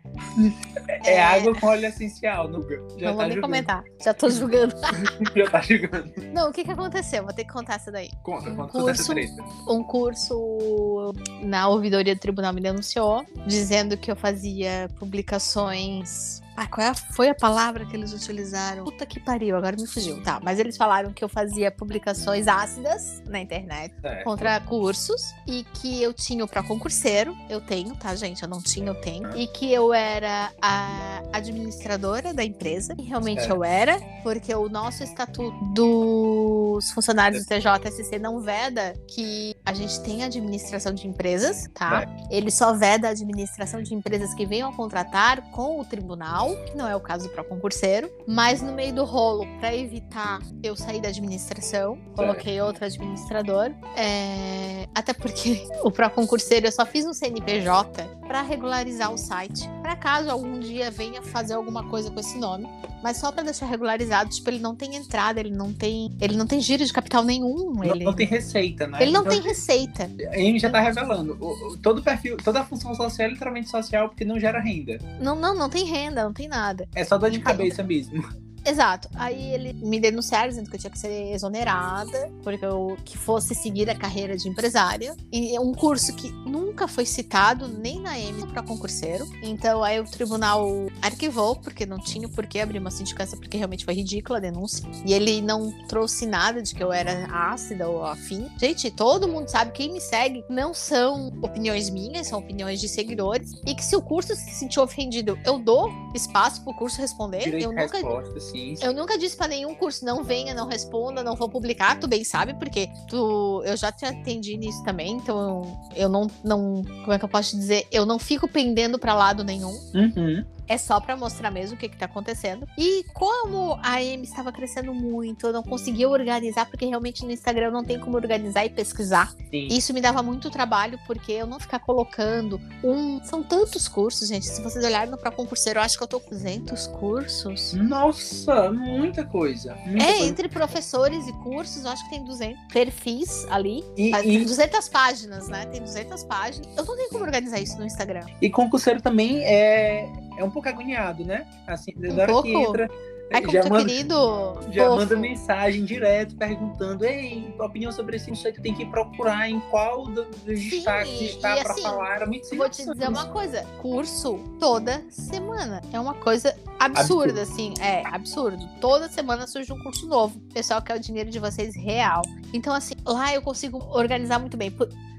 É, água com óleo essencial, Nuga. Já não vou tá nem julgando. comentar. Já tô julgando. Já tá julgando. Não, o que que aconteceu? Vou ter que contar essa daí. Conta, Um conta essa curso. Um curso na ouvidoria do tribunal me denunciou, dizendo que eu fazia publicações. Ah, qual é foi a palavra que eles utilizaram? Puta que pariu, agora me fugiu. Tá, mas eles falaram que eu fazia publicações ácidas na internet Certo. contra cursos e que eu tinha o concurseiro, eu tenho, tá, gente? Eu não tinha, eu tenho. E que eu era a administradora da empresa, e realmente Certo. eu era, porque o nosso estatuto dos funcionários do TJSC não veda que a gente tenha administração de empresas, tá? Ele só veda a administração de empresas que venham a contratar com o tribunal, que não é o caso do concurseiro, mas no meio do rolo, para evitar eu sair da administração, coloquei outro administrador. É, Até porque o pró-concurseiro eu só fiz um CNPJ para regularizar o site, para caso algum dia venha fazer alguma coisa com esse nome, mas só para deixar regularizado, tipo, ele não tem entrada, ele não tem, ele não tem giro de capital nenhum, Não, ele não tem receita, né? ele não Então, tem receita. A gente já tá revelando. O- o- todo perfil, toda a função social é literalmente social porque não gera renda. Não, não, não tem renda, não tem nada. É só dor de Não cabeça mesmo. Exato. Aí ele me denunciaram dizendo que eu tinha que ser exonerada, porque eu que fosse seguir a carreira de empresária. E é um curso que nunca foi citado nem na M para concurseiro. Então aí o tribunal arquivou, porque não tinha por que abrir uma sindicância, porque realmente foi ridícula a denúncia. E ele não trouxe nada de que eu era ácida ou afim. Gente, todo mundo sabe, quem me segue não são opiniões minhas, são opiniões de seguidores. E que se o curso se sentir ofendido, eu dou espaço pro curso responder. Direito eu nunca sim. eu nunca disse pra nenhum curso, não venha, não responda, não vou publicar, tu bem sabe, porque tu, eu já te atendi nisso também, então eu não, não, como é que eu posso te dizer? Eu não fico pendendo pra lado nenhum. Uhum. É só pra mostrar mesmo o que, que tá acontecendo. E como a AM estava crescendo muito, eu não conseguia organizar, porque realmente no Instagram não tem como organizar e pesquisar. Sim. Isso me dava muito trabalho, porque eu não ficar colocando um. São tantos cursos, gente. Se vocês olharem Pra Concurseiro, eu acho que eu tô com 200 cursos. Nossa, muita coisa. muita É, coisa. entre professores e cursos, eu acho que tem 200 perfis ali. E, e, Tem 200 páginas, né? Tem 200 páginas. Eu não tenho como organizar isso no Instagram. e concurseiro também é, é um pouco agoniado, né? Assim, Um pouco? que entra, Ai, como já é manda, querido. já fofo. manda mensagem direto perguntando: Ei, opinião sobre esse tu tem que procurar em qual do- dos destaques está pra assim, falar. Era muito Vou te dizer uma coisa: curso toda semana. É uma coisa absurda, assim. É, absurdo. Toda semana surge um curso novo. O pessoal quer o dinheiro de vocês real. Então, assim, lá eu consigo organizar muito bem.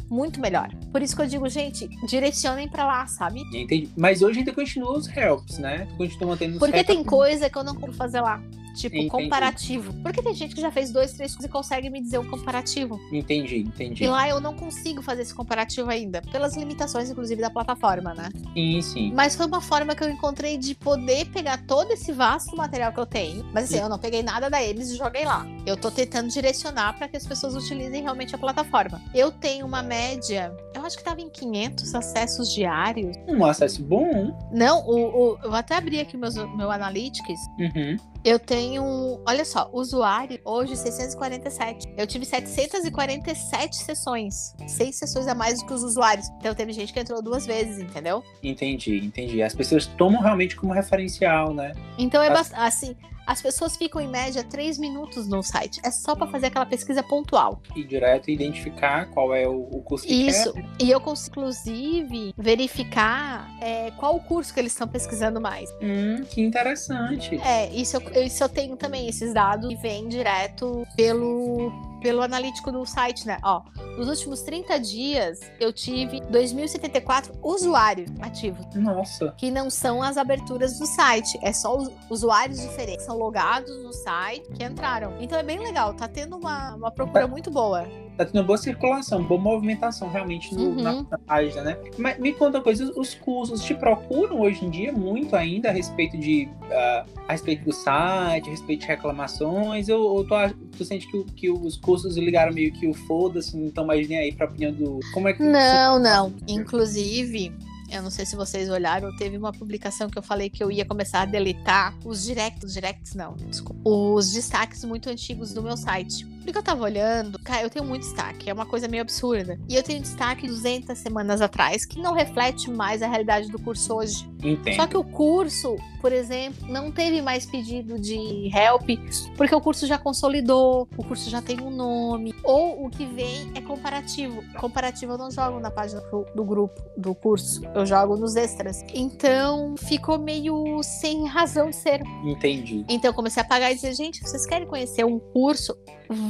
Muito melhor. Por isso que eu digo, gente, direcionem pra lá, sabe? Entendi. Mas hoje ainda continua os helps, né? Continua mantendo os Porque tem coisa que eu não consigo fazer lá. Tipo, Entendi. comparativo. Porque tem gente que já fez dois, três cursos e consegue me dizer um comparativo. Entendi, entendi. E lá eu não consigo fazer esse comparativo ainda, pelas limitações, inclusive, da plataforma, né? Sim, sim. Mas foi uma forma que eu encontrei de poder pegar todo esse vasto material que eu tenho. Mas assim, eu não peguei nada da eles e joguei lá. Eu tô tentando direcionar para que as pessoas utilizem realmente a plataforma. Eu tenho uma média, eu acho que tava em 500 acessos diários. Um acesso bom. Não, o, o- eu vou até abrir aqui meus, meu Analytics. Uhum. Eu tenho, olha só, usuário hoje 647. Eu tive 747 sessões. Seis sessões a mais do que os usuários. Então teve gente que entrou duas vezes, entendeu? Entendi, entendi. As pessoas tomam realmente como referencial, né? Então é bastante. Assim, as pessoas ficam em média três minutos no site. É só para fazer aquela pesquisa pontual. E direto identificar qual é o, o curso que Isso. quer. E eu consigo, inclusive, verificar é, qual o curso que eles estão pesquisando mais. Hum, que interessante. É, isso eu, isso eu tenho também, esses dados que vêm direto pelo, pelo analítico do site, né? Ó, nos últimos 30 dias, eu tive 2.074 usuários ativos, Nossa. que não são as aberturas do site, é só os usuários diferentes, são logados no site que entraram. Então é bem legal, tá tendo uma, uma procura muito boa. Tá tendo boa circulação, boa movimentação realmente no- Uhum. na, na página, né? Mas me conta uma coisa, os- os cursos te procuram hoje em dia muito ainda a respeito de ah, a respeito do site, a respeito de reclamações, ou, ou tu, tu sente que, que os cursos ligaram meio que o foda-se, não estão mais nem aí pra opinião do. Como é que Não, não. Inclusive, eu não sei se vocês olharam, teve uma publicação que eu falei que eu ia começar a deletar os directs, directs não, desculpa, os destaques muito antigos do meu site. Porque eu tava olhando, cara, eu tenho muito destaque, é uma coisa meio absurda. E eu tenho destaque 200 semanas atrás, que não reflete mais a realidade do curso hoje. Entendo. Só que o curso, por exemplo, não teve mais pedido de help, porque o curso já consolidou, o curso já tem um nome, ou o que vem é comparativo. Comparativo eu não jogo na página do, do grupo do curso, eu jogo nos extras. Então ficou meio sem razão de ser. Entendi. Então eu comecei a pagar e dizer, gente, vocês querem conhecer um curso?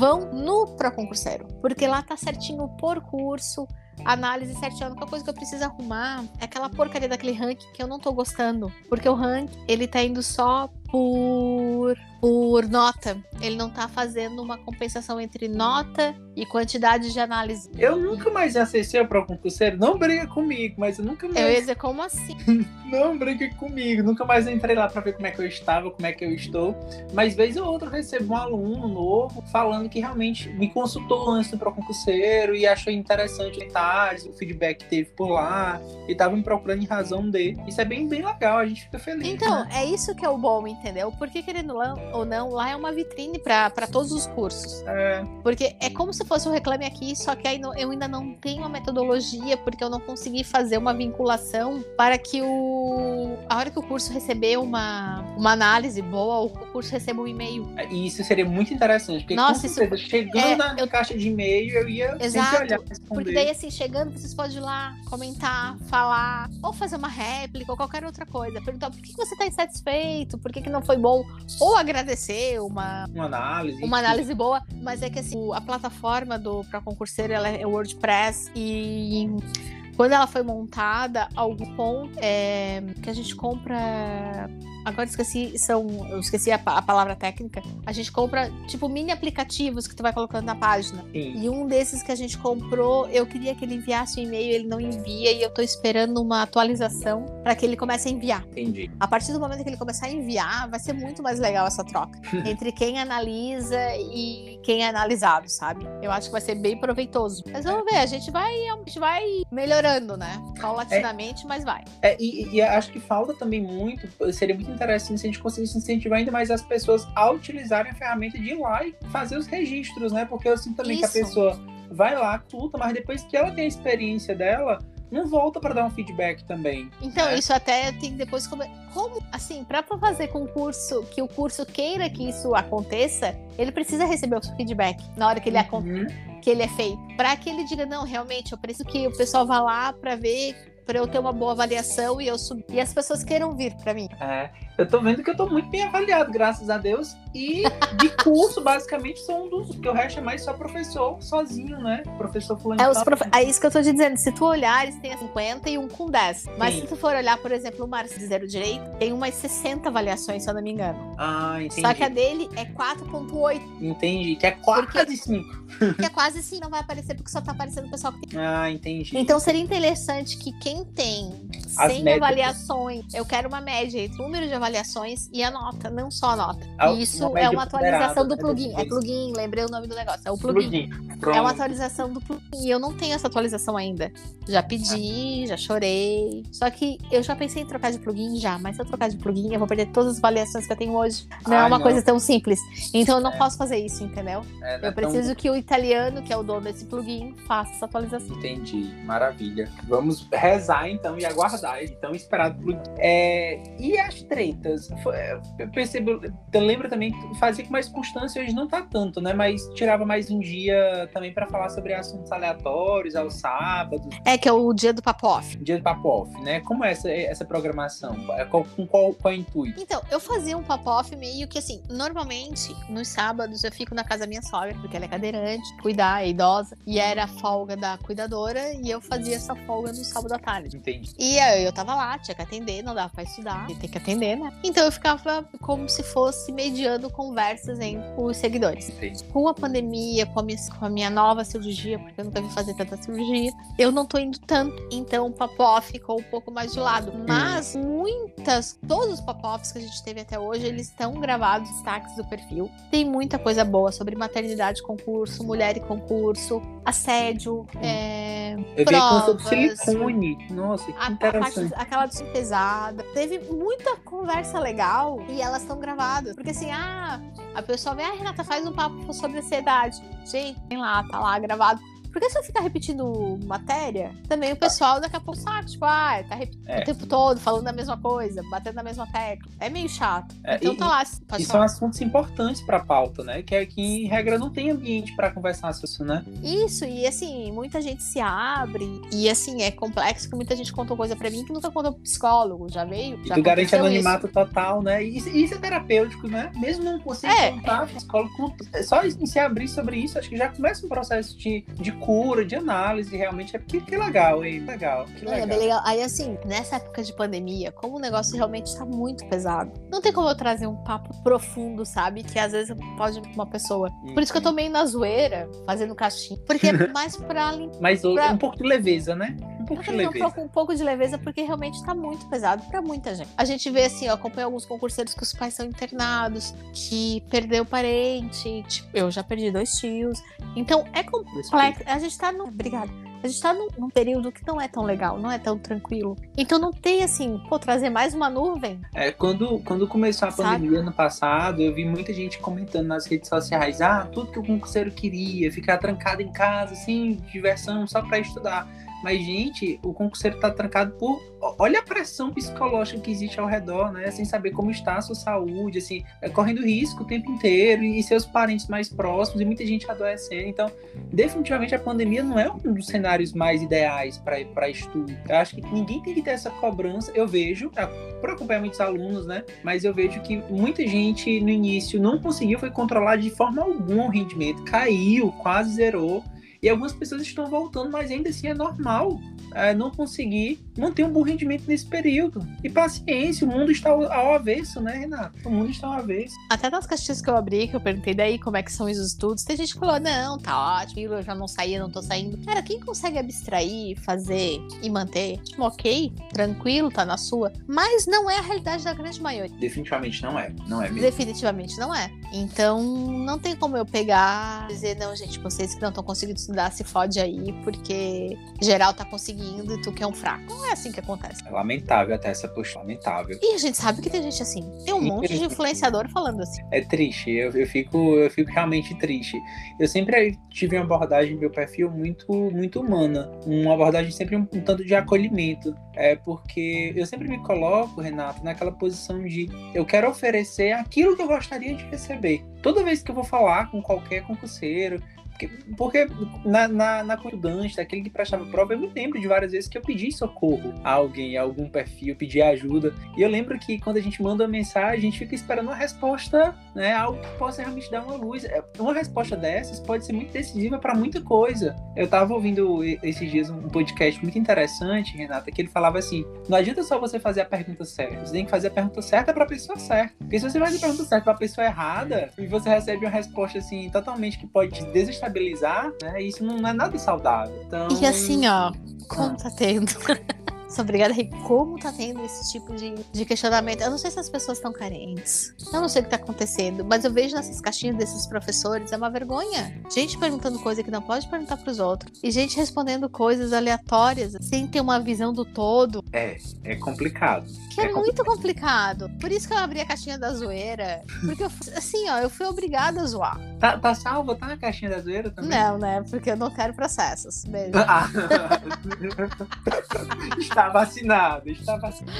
Vão no Proconcurseiro, porque lá tá certinho por curso, análise certinha. A única coisa que eu preciso arrumar é aquela porcaria daquele ranking que eu não tô gostando, porque o ranking, ele tá indo só por por nota. Ele não tá fazendo uma compensação entre nota e quantidade de análise. Eu nunca mais acessei para o concurseiro, não briga comigo, mas eu nunca Eu ia mais. dizer, como assim? Não briga comigo, nunca mais entrei lá para ver como é que eu estava, como é que eu estou. Mas vez ou outra eu recebo um aluno novo falando que realmente me consultou antes do concurseiro e achou interessante detalhes, o feedback que teve por lá e tava me procurando em razão de. Isso é bem, bem legal, a gente fica feliz. Então, né? é isso que é o bom, entendeu? Porque, querendo lá- ou não, lá é uma vitrine para todos os cursos. É, Porque é como se fosse o Reclame Aqui, só que aí eu ainda não tenho a metodologia, porque eu não consegui fazer uma vinculação para que o. A hora que o curso receber uma, uma análise boa, o curso receba um e-mail. e isso seria muito interessante, porque Nossa, com isso- certeza, chegando é, na eu- caixa de e-mail, eu ia Exato, sempre olhar responder. Porque daí, assim, chegando, vocês podem ir lá, comentar, falar, ou fazer uma réplica, ou qualquer outra coisa. Perguntar por que que você está insatisfeito, por que, que não foi bom, ou agradecer uma, Uma análise. uma análise boa, mas é que assim, a plataforma do para concurseiro ela é WordPress e quando ela foi montada, algum ponto é, que a gente compra Agora esqueci, são, eu esqueci a, a palavra técnica. A gente compra tipo mini aplicativos que tu vai colocando na página. Sim. E um desses que a gente comprou, eu queria que ele enviasse um e-mail, ele não envia e eu tô esperando uma atualização para que ele comece a enviar. Entendi. A partir do momento que ele começar a enviar, vai ser muito mais legal essa troca entre quem analisa e quem é analisado, sabe? Eu acho que vai ser bem proveitoso. Mas vamos ver, a gente vai, a gente vai melhorando, né? Paulatinamente, mas vai. É, e, e acho que falta também muito, seria muito interessante se a gente conseguisse incentivar ainda mais as pessoas a utilizarem a ferramenta de ir lá e fazer os registros, né? Porque eu sinto também que a Isso. pessoa vai lá, consulta, mas depois que ela tem a experiência dela, não volta para dar um feedback também. Então, né? isso até tem depois como, como assim, para fazer concurso, que o curso queira que isso aconteça, ele precisa receber o feedback na hora que ele Uhum. que ele é feito, para que ele diga não, realmente, eu preciso que o pessoal vá lá para ver, para eu ter uma boa avaliação e eu subir e as pessoas queiram vir para mim. É, Eu tô vendo que eu tô muito bem avaliado, graças a Deus. E de curso, basicamente, sou um dos. Porque o resto é mais só professor sozinho, né? Professor fulano. É, os prof... é isso que eu tô te dizendo. Se tu olhares, tem 50 e um com 10. Mas Sim. se tu for olhar, por exemplo, o Marcos Zero Direito, tem umas 60 avaliações, se eu não me engano. Ah, entendi. Só que a dele é 4.8, Entendi. Que é quase cinco. que é quase assim, não vai aparecer porque só tá aparecendo o pessoal que tem. Ah, entendi. Então seria interessante que quem tem As 100 métricas. avaliações, eu quero uma média entre o número de avaliações e a nota, não só a nota. E Isso é uma atualização do né, plugin. É plugin, lembrei o nome do negócio. É o plugin. Plugin. É uma atualização do plugin. E eu não tenho essa atualização ainda. Já pedi, já chorei. Só que eu já pensei em trocar de plugin já, mas se eu trocar de plugin, eu vou perder todas as avaliações que eu tenho hoje. Não é uma não. coisa tão simples. Então eu não É. posso fazer isso, entendeu? É, né? Eu preciso que o italiano, que é o dono desse plugin, faça essa atualização. Entendi, maravilha. Vamos rezar então e aguardar. Então, esperado plugin. É, e as tretas? Foi- Eu percebo, eu lembro também que fazia com mais constância, hoje não tá tanto, né? Mas tirava mais um dia também para falar sobre assuntos aleatórios, aos sábados, É que é o dia do papo off. dia do papo off, né? Como é essa, essa programação? É, Qual, com qual, qual é o intuito? Então, eu fazia um papo off meio que assim, normalmente, nos sábados eu fico na casa da minha sogra, porque ela é cadeirante, cuidar, é idosa, e era a folga da cuidadora, e eu fazia essa folga no sábado à tarde. Entendi. E aí eu tava lá, tinha que atender, não dava pra estudar, tem que atender, né? Então eu ficava como se fosse mediando conversas entre os seguidores. Entendi. Com a pandemia, com a minha, com a minha nova cirurgia, porque eu nunca vi fazer tanta cirurgia, eu não tô indo tanto, então o papo-off ficou um pouco mais de lado. Mas muitas, todos os papo-offs que a gente teve até hoje, eles estão gravados, destaques do perfil. Tem muita coisa boa sobre maternidade concurso, mulher e concurso, assédio, é, Eu vi com sobre Provas. silicone. Nossa, que a, a parte, interessante. aquela de pesada. Teve muita conversa legal e elas estão gravadas. Porque assim, ah, a pessoa vem, ah, Renata, faz um papo sobre ansiedade. Gente, tem lá, tá lá gravado. Porque se eu ficar repetindo matéria, também o pessoal daqui a pouco sabe, tipo, ah, tá repetindo É. o tempo todo, falando a mesma coisa, batendo na mesma tecla. É meio chato. É, então e- tá lá, E são assuntos importantes para a pauta, né? Que é que, em regra, não tem ambiente para conversar sobre isso, né? Isso, e assim, muita gente se abre, e assim, é complexo que muita gente contou coisa pra mim que nunca contou pro psicólogo, já veio? E já tu garante anonimato total, né? E isso, isso é terapêutico, né? Mesmo não conseguindo É. contar, o psicólogo só em se abrir sobre isso, acho que já começa um processo de, de cura, de análise, realmente. É que, que legal, hein? Legal, que É, legal. bem legal. Aí, assim, nessa época de pandemia, como o negócio realmente tá muito pesado, não tem como eu trazer um papo profundo, sabe? Que às vezes pode uma pessoa. Por isso que eu tô meio na zoeira, fazendo caixinha. Porque é mais pra limpar. Mas pra- um pouco de leveza, né? Um pouco de um leveza. pouco, um pouco de leveza, porque realmente tá muito pesado pra muita gente. A gente vê assim, ó, acompanha alguns concurseiros que os pais são internados, que perdeu parente, tipo, eu já perdi dois tios. Então é complexo. A gente tá no. Obrigada. A gente tá num, num período que não é tão legal, não é tão tranquilo. Então não tem assim, pô, trazer mais uma nuvem. É, quando, quando começou a Sabe? pandemia ano passado, eu vi muita gente comentando nas redes sociais: ah, tudo que o concurseiro queria, ficar trancado em casa, assim, diversão, só para estudar. Mas, gente, o concurseiro tá trancado por. Olha a pressão psicológica que existe ao redor, né? Sem saber como está a sua saúde, assim, é, correndo risco o tempo inteiro, e seus parentes mais próximos, e muita gente adoecendo. Então, definitivamente a pandemia não é um dos cenários mais ideais para estudo. Eu acho que ninguém tem que ter essa cobrança. Eu vejo, ah, por acompanhar muitos alunos, né? Mas eu vejo que muita gente no início não conseguiu foi controlar de forma alguma o rendimento, caiu, quase zerou. E algumas pessoas estão voltando, mas ainda assim é normal é, não conseguir manter um bom rendimento nesse período. E paciência, o mundo está ao, ao avesso, né, Renato? O mundo está ao avesso. Até nas caixinhas que eu abri, que eu perguntei daí como é que são os estudos, tem gente que falou, não, tá ótimo, eu já não saía, não tô saindo. Cara, quem consegue abstrair, fazer e manter, tipo, ok, tranquilo, tá na sua. Mas não é a realidade da grande maioria. Definitivamente não é. Não é mesmo. Definitivamente não é. Então, não tem como eu pegar e dizer, não, gente, vocês que não estão conseguindo estudar, se fode aí, porque geral tá conseguindo e tu que é um fraco. Não é assim que acontece. É lamentável até essa postura. Lamentável. E a gente sabe que tem gente assim. Tem um monte de influenciador falando assim. É triste, eu, eu, fico, eu fico realmente triste. Eu sempre tive uma abordagem no meu perfil muito, muito humana, uma abordagem sempre um, um tanto de acolhimento. É porque eu sempre me coloco, Renato, naquela posição de eu quero oferecer aquilo que eu gostaria de receber. Toda vez que eu vou falar com qualquer concurseiro, Porque, porque na, na, na daquele que prestava prova, eu me lembro de várias vezes que eu pedi socorro a alguém, a algum perfil, pedi ajuda. E eu lembro que quando a gente manda uma mensagem, a gente fica esperando uma resposta, né? Algo que possa realmente dar uma luz. É, uma resposta dessas pode ser muito decisiva para muita coisa. Eu tava ouvindo esses dias um podcast muito interessante, Renata, que ele falava assim: não adianta só você fazer a pergunta certa, você tem que fazer a pergunta certa para a pessoa certa. Porque se você faz a pergunta certa para a pessoa errada e você recebe uma resposta assim totalmente que pode te desestabilizar, né? Isso não é nada saudável. Então... E assim, ó, como ah. tá tendo Sou obrigada a como tá tendo esse tipo de, de questionamento. Eu não sei se as pessoas estão carentes. Eu não sei o que tá acontecendo, mas eu vejo nessas caixinhas desses professores, é uma vergonha. Gente perguntando coisa que não pode perguntar pros outros. E gente respondendo coisas aleatórias, sem ter uma visão do todo. É, é complicado. Que é, é muito complicado. Por isso que eu abri a caixinha da zoeira. Porque, eu, assim, ó, eu fui obrigada a zoar. Tá, tá salvo? Tá na caixinha da zoeira também? Não, né? Porque eu não quero processos. Beijo. Ah. está vacinado, está vacinado.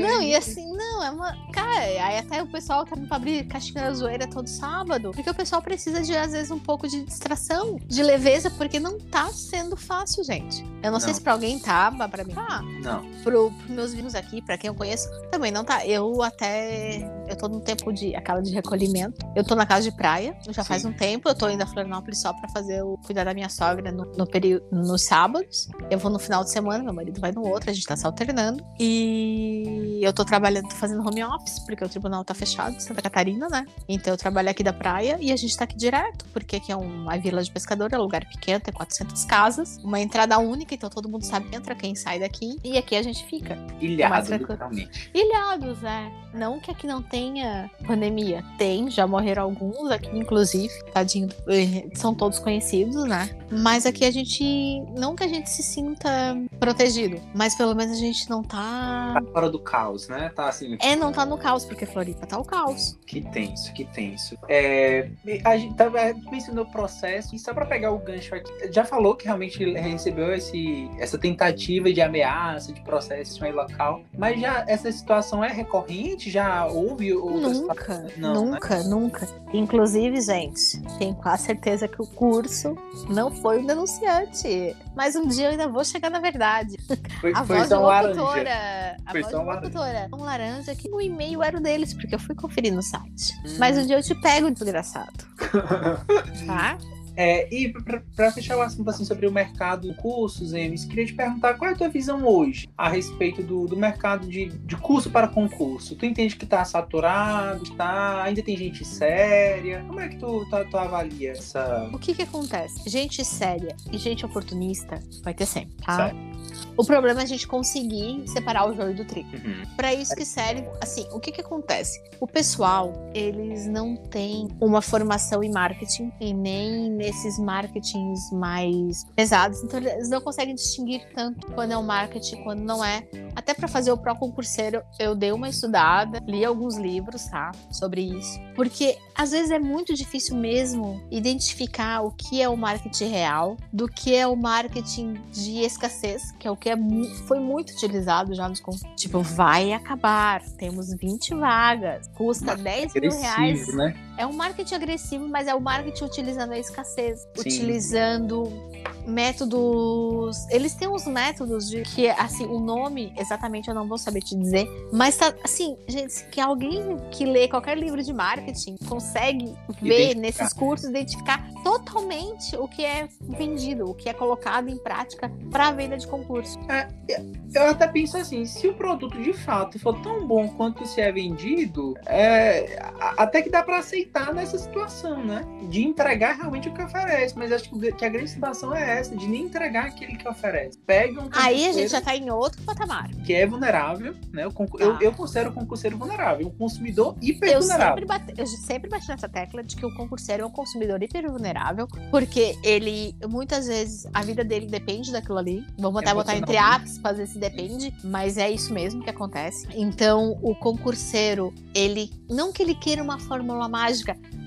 Não, e assim, não, é uma. Cara, aí até o pessoal tá pra abrir caixinha da zoeira todo sábado. Porque o pessoal precisa de, às vezes, um pouco de distração, de leveza, porque não tá sendo fácil, gente. Eu não, não. sei se pra alguém tá, mas pra mim tá. Não. Pro, pros meus vinhos aqui, pra quem eu conheço, também não tá. Eu até. Eu tô no tempo de. aquela de recolhimento. Eu tô na casa de praia, já Sim. Faz um tempo. Eu tô indo a Florianópolis só pra fazer o cuidar da minha sogra no, no período, nos sábados. Eu vou no final de semana, meu marido vai no outro a gente tá se alternando. E eu tô trabalhando, tô fazendo home office, porque o tribunal tá fechado, Santa Catarina, né? Então eu trabalho aqui da praia e a gente tá aqui direto, porque aqui é uma vila de pescador, é um lugar pequeno, tem 400 casas, uma entrada única, então todo mundo sabe entra quem sai daqui. E aqui a gente fica. Ilhados, literalmente. Ilhados, é. Não que aqui não tenha pandemia. Tem, já morreram alguns aqui, inclusive. Tadinho. Eh, são todos conhecidos, né? Mas aqui a gente. Não que a gente se sinta protegido, mas pelo menos a gente não tá. Tá fora do caos, né? Tá assim. É, não tá no caos, porque Floripa tá o caos. Que tenso, que tenso. É, a gente tava mencionando o processo, e só pra pegar o gancho aqui, já falou que realmente recebeu esse, essa tentativa de ameaça, de processo em local, mas já essa situação é recorrente? Já houve outras Nunca, não, nunca, né? nunca. Inclusive, gente, tenho quase certeza que o curso não foi um denunciante. Mas um dia eu ainda vou chegar na verdade. Foi, a foi voz só de locutora. A foi voz só locutora. Um laranja que o e-mail era o deles, porque eu fui conferir no site. Hum. Mas um dia eu te pego, desgraçado. tá? É, e para fechar o assunto assim, sobre o mercado cursos, Enes, queria te perguntar qual é a tua visão hoje a respeito do, do mercado de, de curso para concurso. Tu entende que está saturado, tá, ainda tem gente séria? Como é que tu, tu, tu avalia essa. O que que acontece? Gente séria e gente oportunista vai ter sempre, tá? Certo. O problema é a gente conseguir separar o joio do trigo. Uhum. Para isso que serve, assim, o que que acontece? O pessoal, eles não têm uma formação em marketing e nem nesses marketings mais pesados, então eles não conseguem distinguir tanto quando é o marketing, quando não é. Até para fazer o pró concurseiro, eu dei uma estudada, li alguns livros, tá, sobre isso, porque às vezes é muito difícil mesmo identificar o que é o marketing real do que é o marketing de escassez, que é o que é, foi muito utilizado já nos Tipo, vai acabar, temos 20 vagas, custa 10 mil reais. Né? É um marketing agressivo, mas é o marketing utilizando a escassez, Sim. utilizando métodos. Eles têm uns métodos de que, assim, o nome exatamente eu não vou saber te dizer, mas tá, assim, gente, que alguém que lê qualquer livro de marketing consegue ver nesses cursos, identificar totalmente o que é vendido, o que é colocado em prática para a venda de concurso. É, eu até penso assim, se o produto de fato for tão bom quanto se é vendido, é, até que dá para aceitar nessa situação, né? De entregar realmente o que oferece, mas acho que a grande situação é essa, de nem entregar aquele que oferece. Pega um Aí a gente já tá em outro patamar. Que é vulnerável, né? Eu, tá. eu, eu considero o concurseiro vulnerável, um consumidor hiper vulnerável. Sempre bate, eu sempre bati nessa tecla de que o concurseiro é um consumidor hiper vulnerável, porque ele, muitas vezes, a vida dele depende daquilo ali. Vamos até botar entre aspas esse depende, mas é isso mesmo que acontece. Então, o concurseiro, ele, não que ele queira uma fórmula mágica,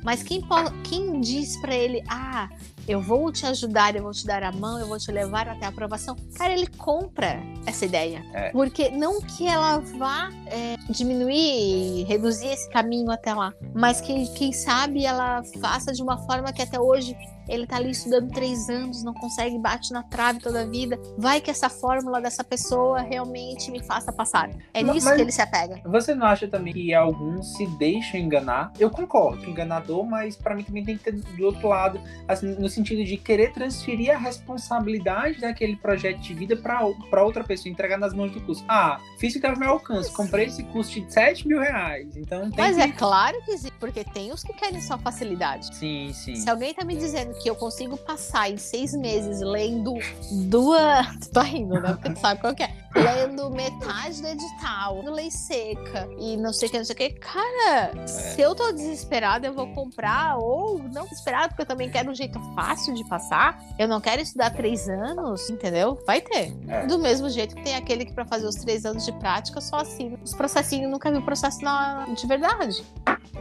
mas quem, quem diz para ele, ah, eu vou te ajudar, eu vou te dar a mão, eu vou te levar até a aprovação. Cara, ele compra essa ideia. É. Porque não que ela vá é, diminuir, reduzir esse caminho até lá, mas que, quem sabe, ela faça de uma forma que até hoje ele tá ali estudando três anos, não consegue, bate na trave toda a vida. Vai que essa fórmula dessa pessoa realmente me faça passar. É Mas- nisso que ele se apega. Você não acha também que alguns se deixam enganar? Eu concordo, que enganador, mas pra mim também tem que ter do outro lado, assim, no sentido de querer transferir a responsabilidade daquele projeto de vida pra pra outra pessoa, entregar nas mãos do curso. Ah, fiz o que ao meu alcance, comprei esse curso de 7 mil reais, então tem Mas que... é claro que existe, porque tem os que querem só facilidade. Sim, sim. Se alguém tá me dizendo que eu consigo passar em seis meses lendo duas. Tu tá rindo, né? Porque tu sabe qual que é. Lendo metade do edital, lendo lei seca e não sei o que, não sei o que. Cara, se eu tô desesperada, eu vou comprar, ou não desesperada, porque eu também quero um jeito fácil de passar. Eu não quero estudar três anos, entendeu? Vai ter. É. Do mesmo jeito que tem aquele que, pra fazer os três anos de prática, só assina os processinhos, nunca viu processo na... de verdade.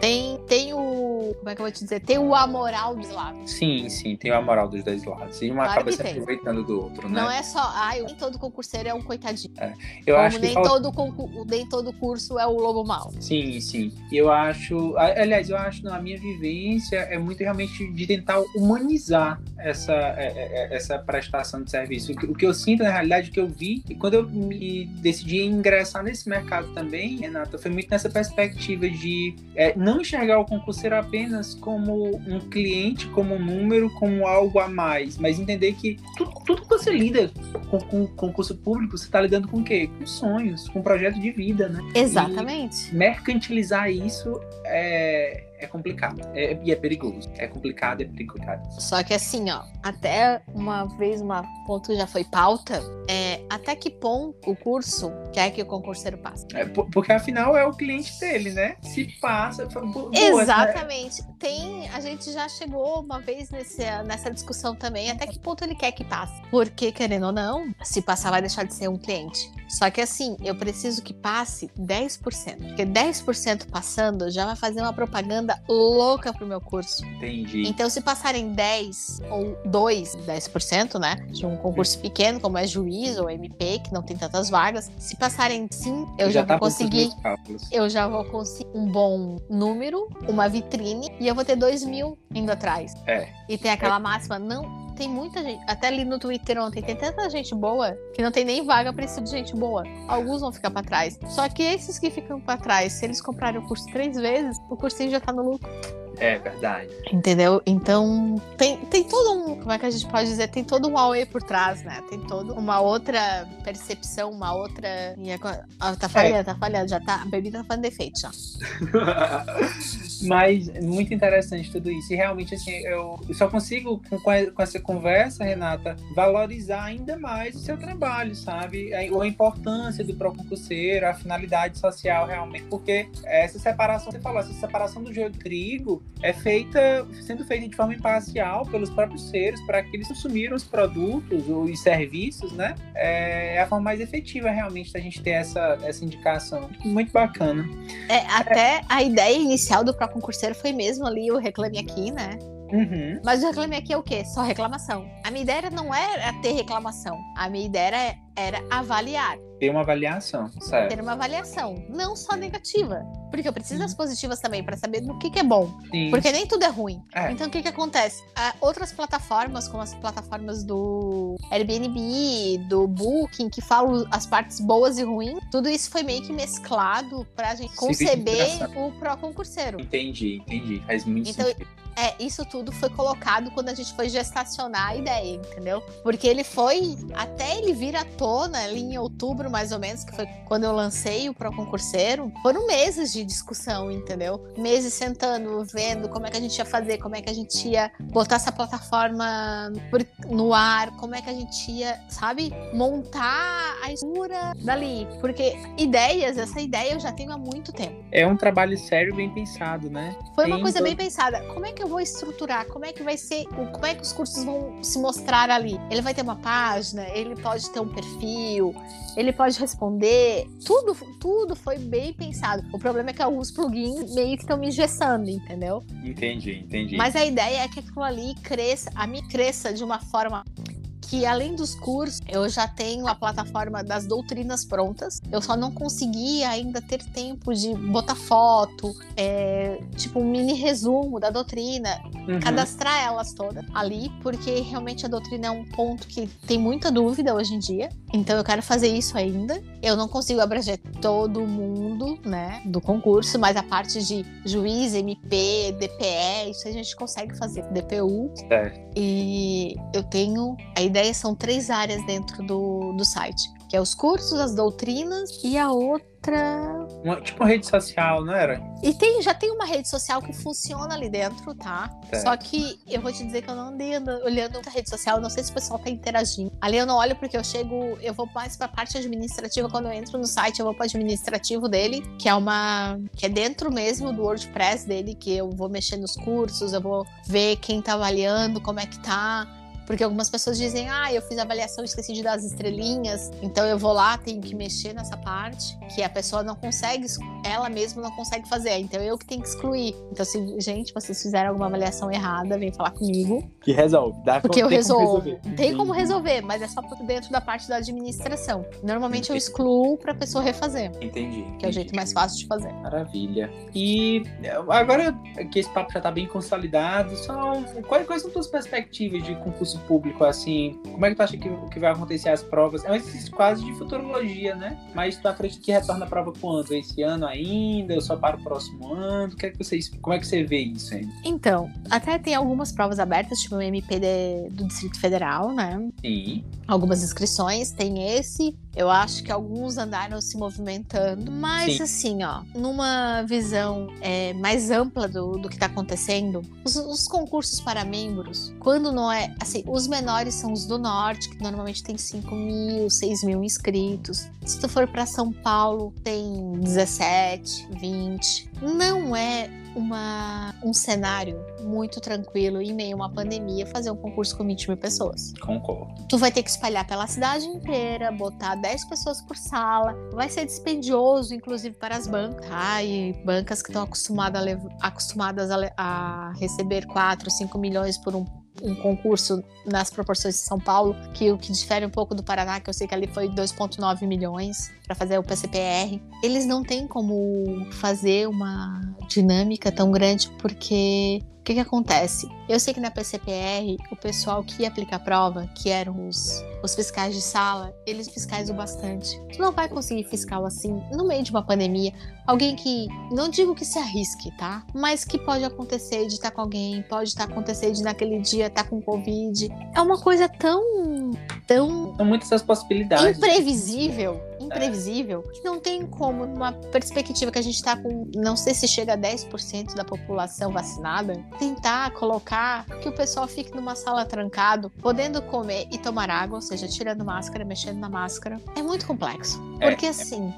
Tem, tem o. Como é que eu vou te dizer? Tem o amoral dos lados. Sim, sim, tem a moral dos dois lados. E uma Claro acaba se tem. aproveitando do outro, né? Não é só, ai, nem todo concurseiro é um coitadinho. Eu Como acho nem, falta- todo concur... nem todo curso é o lobo mau. Sim, sim. Eu acho, aliás, eu acho na minha vivência é muito realmente de tentar humanizar essa, é, é, é, essa prestação de serviço. O que, o que eu sinto na realidade, o que eu vi, e quando eu me decidi ingressar nesse mercado também, Renata, foi muito nessa perspectiva de é, não enxergar o concurseiro apenas como um cliente, como um número, como algo a mais, mas entender que tudo, tudo que você lida com, com concurso público, você está lidando com o quê? Com sonhos, com projeto de vida, né? Exatamente. mercantilizar isso é, é complicado. É- e é perigoso. É complicado, é complicado. Só que assim, ó, até uma vez, uma ponto que já foi pauta, é até que ponto o curso quer que o concurseiro passe. É, po- porque afinal é o cliente dele, né? Se passa. boa, né? Exatamente. Tem, a gente já chegou uma vez nesse, nessa discussão também, até que ponto ele quer que passe. Porque, querendo ou não, se passar vai deixar de ser um cliente. Só que assim, eu preciso que passe 10%. Porque 10% passando já vai fazer uma propaganda louca pro meu curso. Entendi. Então, se passarem 10 ou 2, 10%, né? De um concurso pequeno, como é juiz ou MP, que não tem tantas vagas, se passarem sim, eu já, tá vou conseguir eu já vou conseguir um bom número, uma vitrine, e eu vou ter dois mil indo atrás. É. E tem aquela máxima, não. Tem muita gente, até ali no Twitter ontem, tem tanta gente boa que não tem nem vaga pra esse tipo de gente boa. Alguns vão ficar pra trás. Só que esses que ficam pra trás, se eles comprarem o curso três vezes, o cursinho já tá no lucro. É verdade. Entendeu? Então, tem, tem todo um. Como é que a gente pode dizer? Tem todo um AUE por trás, né? Tem toda uma outra percepção, uma outra. Agora- Ah, tá falhando, tá falhando, já tá. A bebida tá fazendo defeito já. Mas muito interessante tudo isso. E realmente, assim, eu só consigo, com, com a- com essa conversa, Renata, valorizar ainda mais o seu trabalho, sabe? A, a importância do pró-concurseiro, a finalidade social, realmente. Porque essa separação, você falou, essa separação do joio trigo é feita, sendo feita de forma imparcial pelos próprios seres, para que eles consumiram os produtos ou os serviços, né? É a forma mais efetiva, realmente, da gente ter essa, essa indicação. Muito bacana. É, até a ideia inicial do pró-concurseiro foi mesmo ali o Reclame Aqui, né? Uhum. Mas o Reclame Aqui é o quê? Só reclamação. A minha ideia não era ter reclamação. A minha ideia era avaliar, Ter uma avaliação, certo? ter uma avaliação. Não só negativa. Porque eu preciso das positivas também, para saber do que, que é bom. Sim. Porque nem tudo é ruim. É. Então o que que acontece? Outras plataformas, como as plataformas do Airbnb, do Booking, que falam as partes boas e ruins, tudo isso foi meio que mesclado pra gente conceber o pró concurseiro. Entendi, entendi. Faz muito Então, sentido. É, isso tudo foi colocado quando a gente foi gestacionar a ideia, entendeu? Porque ele foi, até ele vir à tona ali em outubro, mais ou menos, que foi quando eu lancei o Pro Concurseiro, foram meses de discussão, entendeu? Meses sentando, vendo como é que a gente ia fazer, como é que a gente ia botar essa plataforma no ar, como é que a gente ia, sabe, montar a estrutura dali. Porque ideias, essa ideia eu já tenho há muito tempo. É um trabalho sério, bem pensado, né? Foi uma Tem coisa todo- bem pensada. Como é que eu vou estruturar? Como é que vai ser? Como é que os cursos vão se mostrar ali? Ele vai ter uma página, ele pode ter um perfil, ele pode responder. Tudo, tudo foi bem pensado. O problema é que alguns plugins meio que estão me engessando, entendeu? Entendi, entendi. Mas a ideia é que aquilo ali cresça, a mim cresça de uma forma que além dos cursos, eu já tenho a plataforma das doutrinas prontas. Eu só não consegui ainda ter tempo de botar foto, é, tipo um mini resumo da doutrina. Uhum. cadastrar elas todas ali, porque realmente a doutrina é um ponto que tem muita dúvida hoje em dia. Então eu quero fazer isso ainda. Eu não consigo abranger todo mundo, né, do concurso, mas a parte de juiz, MP, DPE, isso a gente consegue fazer DPU. Certo. E eu tenho. A ideia são três áreas dentro do, do site. Que é os cursos, as doutrinas e a outra. Uma- tipo uma rede social, não era? E tem, já tem uma rede social que funciona ali dentro, tá? Certo. Só que eu vou te dizer que eu não andei olhando a rede social, não sei se o pessoal tá interagindo. Ali eu não olho porque eu chego, eu vou mais pra parte administrativa. Quando eu entro no site, eu vou pro administrativo dele, que é uma. que é dentro mesmo do WordPress dele, que eu vou mexer nos cursos, eu vou ver quem tá avaliando, como é que tá. Porque algumas pessoas dizem, ah, eu fiz avaliação, esqueci de dar as estrelinhas, então eu vou lá, tenho que mexer nessa parte, que a pessoa não consegue, ela mesma não consegue fazer, então eu que tenho que excluir. Então, se, gente, vocês fizeram alguma avaliação errada, vem falar comigo, Que resolve. Dá porque eu como resolvo. resolver. Tem como Entendi. resolver, mas é só dentro da parte da administração. Normalmente eu Entendi. excluo pra pessoa refazer, Entendi. que é o jeito mais fácil de fazer. Maravilha. E eh, agora que esse papo já tá bem consolidado, só quais, quais são tuas perspectivas de concurso público, assim? Como é que tu acha que, que vai acontecer as provas? É um exercício quase de futurologia, né? Mas tu acredita que retorna a prova quando? Esse ano ainda? Ou só para o próximo ano? O que é que vocês, como é que você vê isso ainda? Então, até tem algumas provas abertas, tipo o MP de- do Distrito Federal, né? Sim. algumas inscrições, tem esse. Eu acho que alguns andaram se movimentando, mas Sim. assim, ó, numa visão é, mais ampla do, do que tá acontecendo, os, os concursos para membros, quando não é, assim, os menores são os do norte, que normalmente tem 5 mil, 6 mil inscritos. Se tu for para São Paulo, tem 17, 20. Não é uma, um cenário muito tranquilo em meio a uma pandemia fazer um concurso com 20 mil pessoas. Concordo. Tu vai ter que espalhar pela cidade inteira, botar 10 pessoas por sala. Vai ser dispendioso, inclusive, para as bancas, tá? E bancas que estão acostumadas, a, acostumadas a, a receber 4, 5 milhões por um, um concurso nas proporções de São Paulo, que o que difere um pouco do Paraná, que eu sei que ali foi 2,9 milhões para fazer o PCPR. Eles não têm como fazer uma dinâmica tão grande, porque o que, que acontece? Eu sei que na PCPR, o pessoal que ia aplicar a prova, que eram os, os fiscais de sala, eles fiscalizam bastante. Tu não vai conseguir fiscal assim, no meio de uma pandemia. Alguém que, não digo que se arrisque, tá? Mas que pode acontecer de estar com alguém, pode estar acontecer de naquele dia estar com Covid. É uma coisa tão, tão São muitas as possibilidades. imprevisível, imprevisível, que não tem como, numa perspectiva que a gente tá com, não sei se chega a 10% da população vacinada, tentar colocar que o pessoal fique numa sala trancado, podendo comer e tomar água, ou seja, tirando máscara, mexendo na máscara, é muito complexo. É, Porque é assim,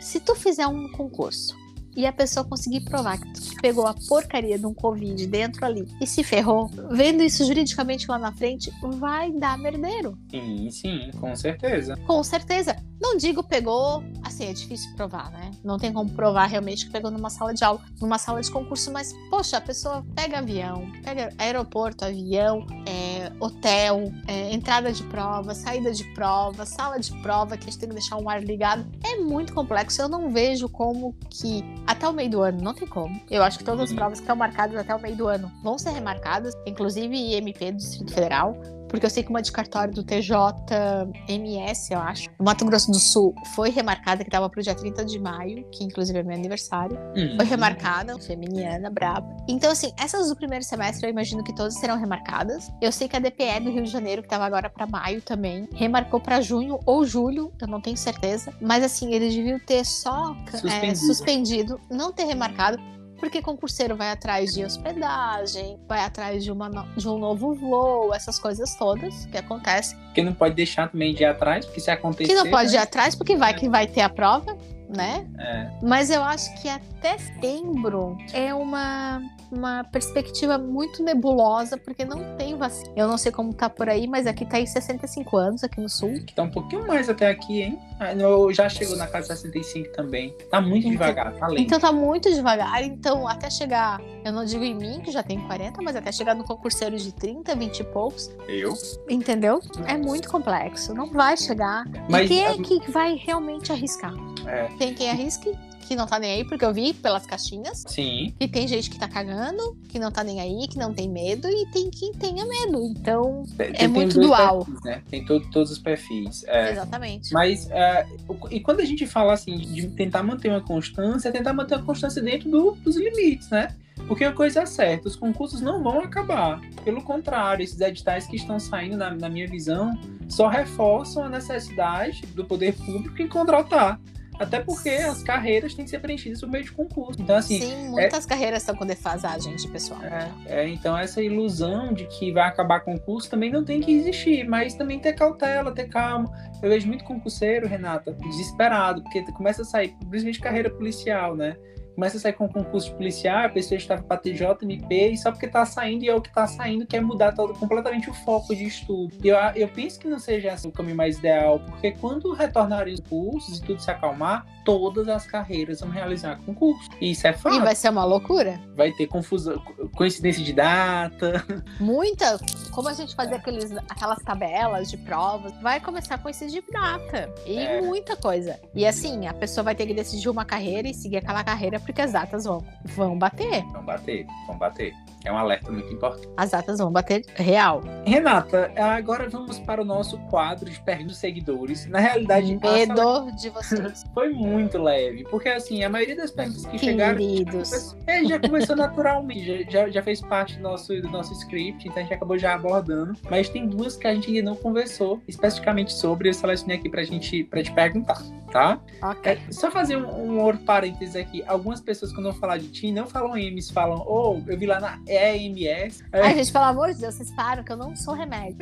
se tu fizer um concurso e a pessoa conseguir provar que tu pegou a porcaria de um Covid dentro ali e se ferrou, vendo isso juridicamente lá na frente, vai dar merdeiro. Sim, sim, com certeza. Com certeza. Não digo pegou, assim, é difícil provar, né? Não tem como provar realmente que pegou numa sala de aula, numa sala de concurso, mas, poxa, a pessoa pega avião, pega aeroporto, avião, é, hotel, é, entrada de prova, saída de prova, sala de prova, que a gente tem que deixar um ar ligado. É muito complexo. Eu não vejo como que até o meio do ano, não tem como. Eu acho que todas as provas que estão marcadas até o meio do ano vão ser remarcadas, inclusive IMP do Distrito Federal. Porque eu sei que uma de cartório do TJMS, eu acho, no Mato Grosso do Sul, foi remarcada, que estava pro dia 30 de maio, que inclusive é meu aniversário. Hum. Foi remarcada, feminiana, braba. Então, assim, essas do primeiro semestre eu imagino que todas serão remarcadas. Eu sei que a DPE do Rio de Janeiro, que tava agora pra maio também, remarcou pra junho ou julho, eu não tenho certeza. Mas, assim, eles deviam ter só é, Suspendido. suspendido, não ter remarcado. Porque concurseiro vai atrás de hospedagem, vai atrás de, uma no- de um novo voo, essas coisas todas que acontecem. Porque não pode deixar também de ir atrás, porque se acontecer. Que não pode ir né? atrás, porque vai que vai ter a prova, né? É. Mas eu acho que até setembro é uma, uma perspectiva muito nebulosa, porque não tem vacina. Eu não sei como tá por aí, mas aqui tá em 65 anos, aqui no sul. Que tá um pouquinho mais até aqui, hein? Ah, não, já chegou na casa 65 também. Tá muito Então- devagar, tá lento. Então tá muito devagar. Então, até chegar, eu não digo em mim, que já tenho 40, mas até chegar no concurseiro de 30, 20 e poucos, Eu? entendeu? É muito complexo. Não vai chegar. Mas e quem é que vai realmente arriscar? É. Tem quem arrisque, que não tá nem aí, porque eu vi pelas caixinhas. Sim. E tem gente que tá cagando, que não tá nem aí, que não tem medo, e tem quem tenha medo. Então, Tem- tem muito dual. perfis, né? Tem todo- todos os perfis. É. exatamente. Mas, é, e quando a gente fala assim, de tentar manter uma constância, é tentar manter uma constância dentro do- dos limites, né? Porque a coisa é certa, os concursos não vão acabar. Pelo contrário, esses editais que estão saindo, na, na minha visão, só reforçam a necessidade do poder público em contratar. Até porque as carreiras têm que ser preenchidas por meio de concurso. Então, assim, Sim, muitas carreiras estão com defasagem de pessoal. é, é, então essa ilusão de que vai acabar concurso também não tem que existir, mas também ter cautela, ter calma. Eu vejo muito concurseiro, Renata, desesperado, porque começa a sair, principalmente carreira policial, né? Começa a sair com concurso de policial, a pessoa estava para TJMP, e só porque tá saindo e é o que tá saindo quer mudar todo, completamente o foco de estudo. Eu, eu penso que não seja esse o caminho mais ideal, porque quando retornarem os cursos e tudo se acalmar, todas as carreiras vão realizar concurso. E isso é fato. E vai ser uma loucura. vai ter confusão, coincidência de data. Muita, como a gente fazia aqueles, aquelas tabelas de provas, vai começar a coincidir data. E É. muita coisa. E assim, a pessoa vai ter que decidir uma carreira e seguir aquela carreira porque as datas vão, vão bater. Vão bater, vão bater. É um alerta muito importante. As datas vão bater real. Renata, agora vamos para o nosso quadro de perguntas seguidores. Na realidade, a Medo de vocês, foi muito leve, porque assim, a maioria das perguntas que chegaram queridos. É, já começou naturalmente, já, já, já fez parte do nosso, do nosso script, então a gente acabou já abordando. Mas tem duas que a gente ainda não conversou especificamente sobre, eu selecionei aqui pra gente pra te perguntar, tá? Ok. É, só fazer um, um outro parênteses aqui. Algumas pessoas, quando vão falar de ti, não falam EMS, falam, oh, eu vi lá na EMS. É, Ai, gente, pelo amor de Deus, vocês param que eu não sou remédio.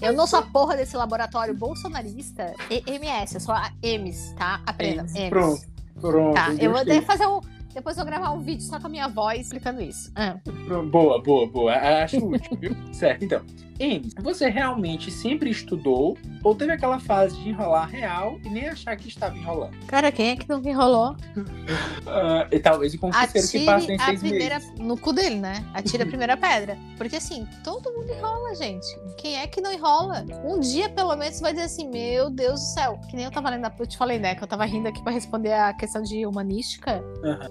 Eu não sou a porra desse laboratório bolsonarista. EMS, eu sou a EMS, tá? Aprenda. EMS, EMS. Pronto, pronto. Tá, eu vou até fazer um. Depois eu vou gravar um vídeo só com a minha voz explicando isso. Ah. Boa, boa, boa. Acho útil, viu? certo, então. Enes, você realmente sempre estudou ou teve aquela fase de enrolar real e nem achar que estava enrolando? Cara, quem é que não enrolou? Ah, e talvez o concurseiro que passa em Atire a seis primeira. meses. No cu dele, né? Atire a primeira pedra. Porque assim, todo mundo enrola, gente. Quem é que não enrola? Um dia, pelo menos, você vai dizer assim: Meu Deus do céu. Que nem eu tava lendo, eu te falei, né? Que eu tava rindo aqui pra responder a questão de humanística.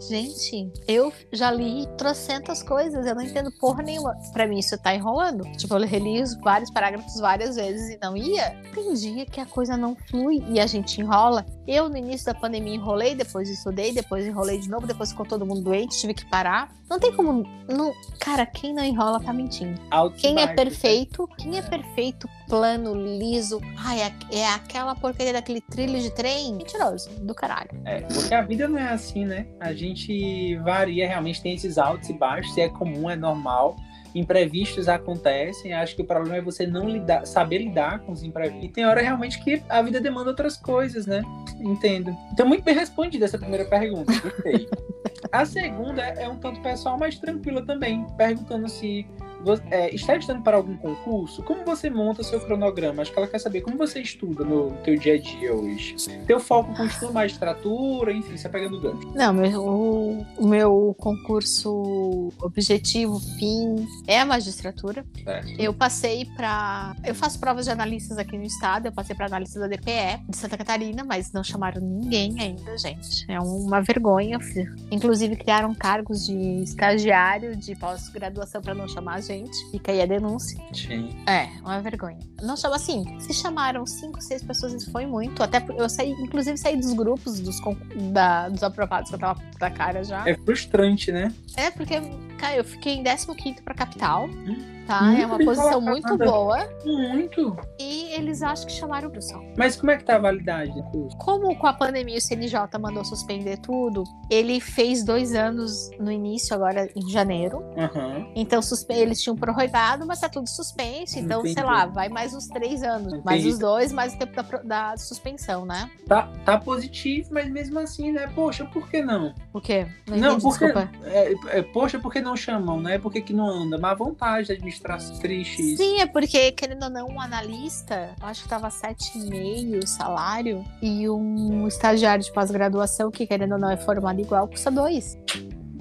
Gente, eu já li trocentas coisas, eu não entendo porra nenhuma. Pra mim, isso tá enrolando. Tipo, eu reli os vários parágrafos várias vezes e não ia. Tem dia que a coisa não flui e a gente enrola. Eu, no início da pandemia, enrolei, depois estudei, depois enrolei de novo, depois ficou todo mundo doente, tive que parar. Não tem como. Não... Cara, quem não enrola tá mentindo. E Quem é né? perfeito, quem é perfeito, plano, liso, ai, é, é aquela porcaria daquele trilho de trem, mentiroso, do caralho. É, porque a vida não é assim, né? A gente varia, realmente tem esses altos e baixos, se é comum, é normal. Imprevistos acontecem, acho que o problema é você não lidar, saber lidar com os imprevistos. E tem hora realmente que a vida demanda outras coisas, né? Entendo. Então, muito bem respondida essa primeira pergunta, gostei. a segunda é um tanto pessoal, mas tranquila também, perguntando se é, está estudando para algum concurso, como você monta seu cronograma? Acho que ela quer saber como você estuda no teu dia a dia hoje. Teu foco continua magistratura, enfim, você pegando o gancho. Não, meu, o, meu concurso objetivo, fim, é a magistratura. Certo. Eu passei para. Eu faço provas de analistas aqui no estado, eu passei para analista da DPE de Santa Catarina, mas não chamaram ninguém ainda, gente. É uma vergonha. Inclusive, criaram cargos de estagiário de pós-graduação para não chamar a gente. Fica aí a denúncia. Sim. É, uma vergonha. Não chama assim. Se chamaram cinco, seis pessoas, isso foi muito. Até eu saí, inclusive, saí dos grupos dos, da- dos aprovados que eu tava da cara já. É frustrante, né? É, porque, cara, eu fiquei em 15 pra capital. Tá? Nunca É uma posição muito boa. Muito. E eles acham que chamaram o pessoal. Mas como é que tá a validade do curso? Como com a pandemia o CNJ mandou suspender tudo, ele fez dois anos no início, agora em janeiro. Aham. Então suspe- eles tinham prorrogado, mas tá tudo suspenso. Então, Entendi. sei lá, vai mais uns três anos. Mais Entendi. os dois, mais o tempo da, da suspensão, né? Tá, tá positivo, mas mesmo assim, né? Poxa, por que não? Por quê? Não, Não, porque-. É, é, poxa, por que não chamam, né? Por que, que não anda? Má vontade da isso. Sim, é porque, querendo ou não, um analista, eu acho que tava 7,5 o salário, e um estagiário de pós-graduação, que querendo ou não é formado igual, custa 2.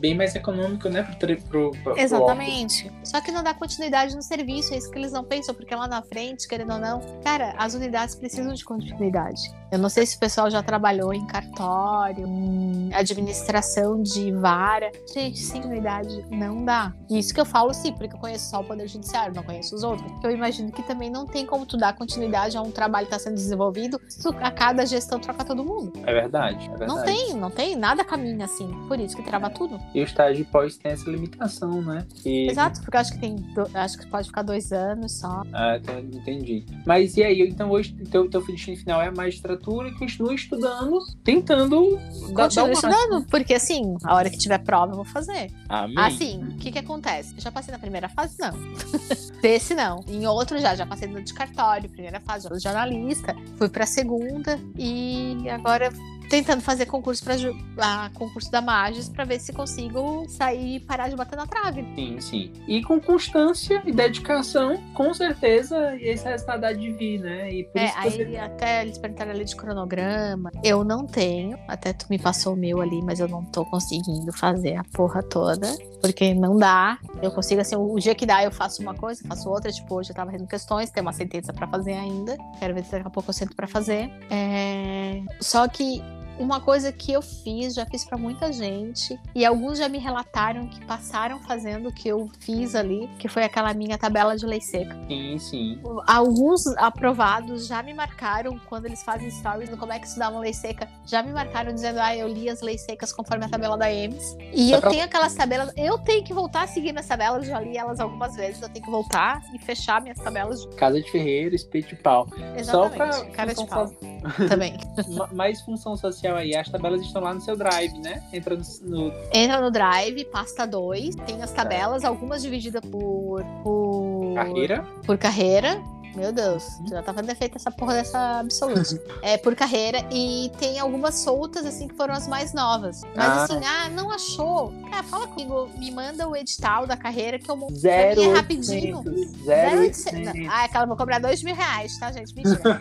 bem mais econômico, né? Pro, pro, pro, pro Exatamente. Só que não dá continuidade no serviço, é isso que eles não pensam, porque lá na frente, querendo ou não, cara, as unidades precisam de continuidade. Eu não sei se o pessoal já trabalhou em cartório, em administração de vara. Gente, sem unidade não dá. E isso que eu falo sim, porque eu conheço só o Poder Judiciário, não conheço os outros. Eu imagino que também não tem como tu dar continuidade a um trabalho que está sendo desenvolvido se a cada gestão troca todo mundo. É verdade, é verdade. Não tem, não tem, nada caminha assim. Por isso que trava tudo. E o estágio pós tem essa limitação, né? E, Exato, porque eu acho que tem. do- acho que pode ficar dois anos só. Ah, tá, entendi. Mas e aí, então hoje teu, teu destino final é a magistratura e continua estudando, tentando dar, dar Continuo máximo. estudando, porque assim, a hora que tiver prova, eu vou fazer. Amém. Assim, o que que acontece? Eu já passei na primeira fase? Não. Desse não. Em outro já, já passei no de cartório, primeira fase, de jornalista. Fui pra segunda e agora tentando fazer concurso para concurso da Magis pra ver se consigo sair e parar de bater na trave. Sim, sim. E com constância e dedicação, com certeza, esse resultado há de vir, né? E É, aí você... até eles perguntaram ali de cronograma. Eu não tenho. Até tu me passou o meu ali, mas eu não tô conseguindo fazer a porra toda. Porque não dá. Eu consigo, assim, o dia que dá, eu faço uma coisa, faço outra. Tipo, hoje eu tava fazendo questões, tem uma sentença pra fazer ainda. Quero ver se daqui a pouco eu sento pra fazer. É... Só que uma coisa que eu fiz, já fiz pra muita gente, e alguns já me relataram que passaram fazendo o que eu fiz ali, que foi aquela minha tabela de lei seca. Sim, sim. Alguns aprovados já me marcaram quando eles fazem stories no como é que estudar uma lei seca. Já me marcaram dizendo, ah, eu li as leis secas conforme a tabela da EMS. E Só eu pra- tenho aquelas tabelas. Eu tenho que voltar a seguir minhas tabelas, já li elas algumas vezes. Eu tenho que voltar e fechar minhas tabelas. Casa de Ferreiro, espeto de pau. Exatamente. Só pra Cara de pau. Também. Ma- Mais função social aí, as tabelas estão lá no seu drive, né? Entra no, no- Entra no Drive, pasta 2, tem as tabelas, algumas divididas por. por carreira. por carreira. Meu Deus, já tá fazendo efeito essa porra dessa absoluta. é por carreira e tem algumas soltas, assim, que foram as mais novas. Mas Ah. assim, ah, não achou? Cara, fala comigo, me manda o edital da carreira que eu monto. Zero Pra é rapidinho. 800, 0800. 0800. Ah, aquela vou cobrar dois mil reais, tá, gente? Mentira.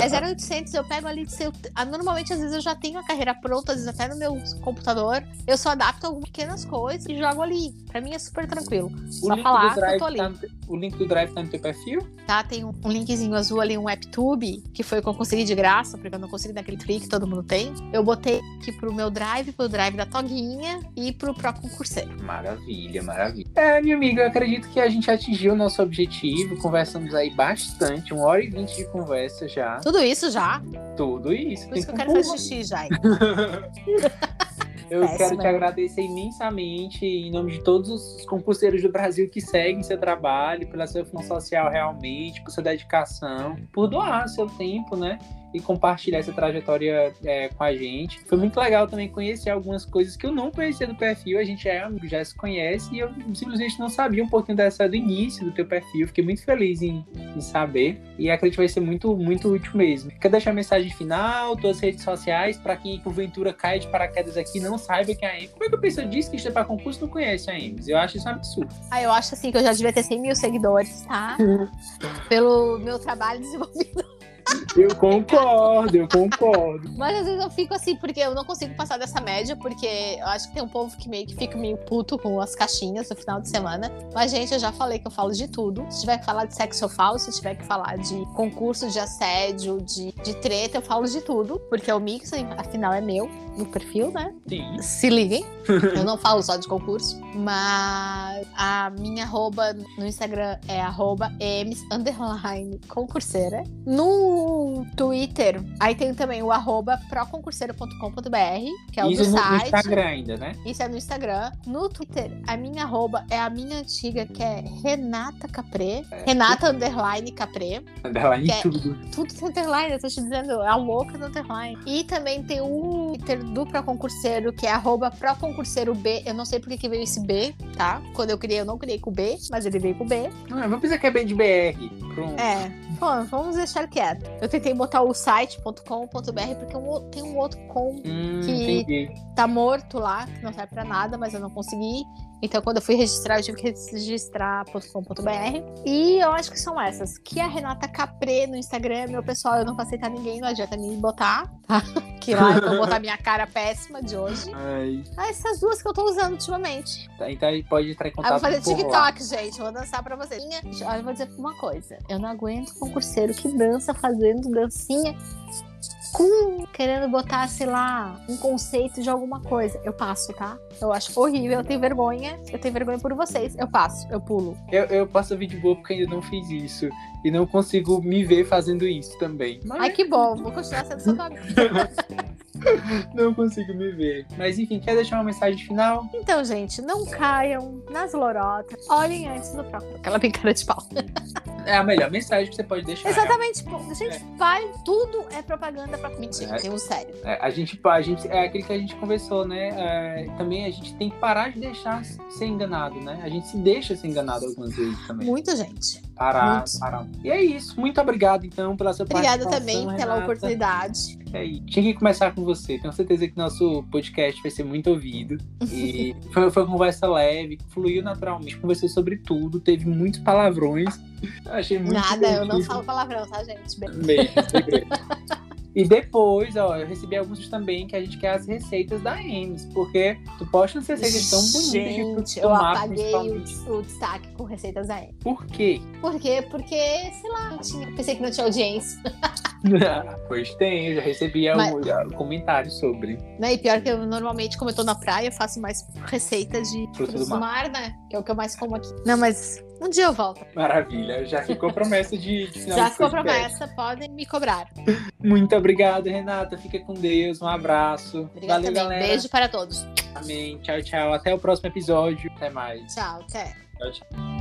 é 0800, eu pego ali. se eu- ah, normalmente, às vezes, eu já tenho a carreira pronta, às vezes até no meu computador. Eu só adapto algumas pequenas coisas e jogo ali. Pra mim é super tranquilo. O Só falar que eu tô ali. tá no, o link do Drive tá no teu perfil? tá? Tem um, um linkzinho azul ali, um WebTube, que foi o que eu consegui de graça, porque eu não consegui daquele free que todo mundo tem. Eu botei aqui pro meu drive, pro drive da Toguinha e pro Pro Concurseiro. Maravilha, maravilha. É, minha amiga, eu acredito que a gente atingiu o nosso objetivo. Conversamos aí bastante, uma hora e vinte de conversa já. Tudo isso já. Tudo isso. Por isso que eu quero fazer xixi já. Eu Péssimo. quero te agradecer imensamente em nome de todos os concurseiros do Brasil que seguem seu trabalho, pela sua função social realmente, por sua dedicação, por doar seu tempo, né? E compartilhar essa trajetória é, com a gente. Foi muito legal também conhecer algumas coisas que eu não conhecia do perfil. A gente já é amigo, já se conhece, e eu simplesmente não sabia um pouquinho dessa do início do teu perfil. Fiquei muito feliz em, em saber. E acredito que vai ser muito, muito útil mesmo. Quer deixar a mensagem final, tuas redes sociais, para quem porventura cai de paraquedas aqui e não saiba quem é a Ames. Como é que a pessoa diz que está para concurso e não conhece a Ames? Eu acho isso um absurdo. Ah, eu acho assim que eu já devia ter 100 mil seguidores, tá? Pelo meu trabalho desenvolvido. Eu concordo, eu concordo. Mas às vezes eu fico assim, porque eu não consigo passar dessa média, porque eu acho que tem um povo que meio que fica meio puto com as caixinhas no final de semana. Mas, gente, eu já falei que eu falo de tudo. Se tiver que falar de sexo, eu falo. Se tiver que falar de concurso, de assédio, de, de treta, eu falo de tudo. Porque o mix, afinal, é meu, no perfil, né? Sim. Se liguem. Eu não falo só de concurso. Mas a minha arroba no Instagram é arroba concurseira. No Twitter, aí tem também o arroba proconcurseiro.com.br, que é o Isso do no, site. Instagram ainda, né? Isso é no Instagram. No Twitter, a minha arroba é a minha antiga, que é Renata Capré. É. Renata Underline Capré. Em Que é- tudo. Tudo tem underline, eu tô te dizendo, é a louca do underline. E também tem o Twitter do Proconcurseiro, que é arroba ProConcurseiro Eu não sei por que veio esse B, tá? Quando eu criei, eu não criei com B, mas ele veio com B. Ah, vamos pensar que é bem de BR. Pronto. É, bom, vamos deixar quieto. Eu tentei botar o site.com.br porque tem um outro com Hum, que- entendi. tá morto lá, que não serve pra nada, mas eu não consegui. Então, quando eu fui registrar, eu tive que registrar.com.br. E eu acho que são essas. Que a Renata Capré no Instagram, meu pessoal, eu não vou aceitar ninguém, não adianta me botar, tá? Que lá eu vou botar minha cara péssima de hoje. Ai, Ah, essas duas que eu tô usando ultimamente. tá, então aí pode entrar em Ah, contato vou fazer lá. TikTok, gente. Vou dançar pra vocês. Minha- Olha, eu vou dizer uma coisa. Eu não aguento concurseiro que dança fazendo dancinha com querendo botar, sei lá, um conceito de alguma coisa. Eu passo, tá? Eu acho horrível. Eu tenho vergonha. Eu tenho vergonha por vocês. Eu passo. Eu pulo. Eu, eu passo vídeo boa porque ainda não fiz isso. E não consigo me ver fazendo isso também. Mas Ai, que bom. Vou continuar sendo sua tua amiga. não consigo me ver. Mas enfim, quer deixar uma mensagem final? Então, gente, não caiam nas lorotas. Olhem antes do próprio. Aquela picada de pau. É a melhor mensagem que você pode deixar. Exatamente. Pô, gente, vai. Tudo é propaganda pra. Mentira, É. tem um sério. É, a gente, a gente, é aquilo que a gente conversou, né? É, também a gente tem que parar de deixar ser enganado, né? A gente se deixa ser enganado algumas vezes também. Muita gente. Parar, Muitos. parar. E é isso. Muito obrigado, então, pela sua Obrigada também pela Renata. oportunidade. É isso. Tinha que começar com você. Tenho certeza que nosso podcast vai ser muito ouvido. E foi, foi uma conversa leve, fluiu naturalmente. Conversou sobre tudo, teve muitos palavrões. Achei muito Nada, eu não divertido. falo palavrão, tá, gente? Beijo. Segredo. E depois, ó, eu recebi alguns também que a gente quer as receitas da Ems, porque tu posta umas receitas tão bonitas Gente, eu apaguei o, o destaque com receitas da Amy. Por quê? Por quê? Porque, sei lá, tinha- pensei que não tinha audiência. pois tem, eu já recebi Mas- alguns ah, comentários sobre. Né? E pior que eu normalmente, como eu tô na praia, eu faço mais receitas de Frutos frutos do do mar, né? Que é o que eu mais como aqui. Não, mas um dia eu volto. Maravilha, já ficou promessa de, de final Já ficou podcast. promessa, podem me cobrar. Muito obrigado, Renata. Fica com Deus. Um abraço. Obrigada Valeu, também. galera. Beijo para todos. Amém. Tchau, tchau. Até o próximo episódio. Até mais. Tchau, até. Tchau, tchau.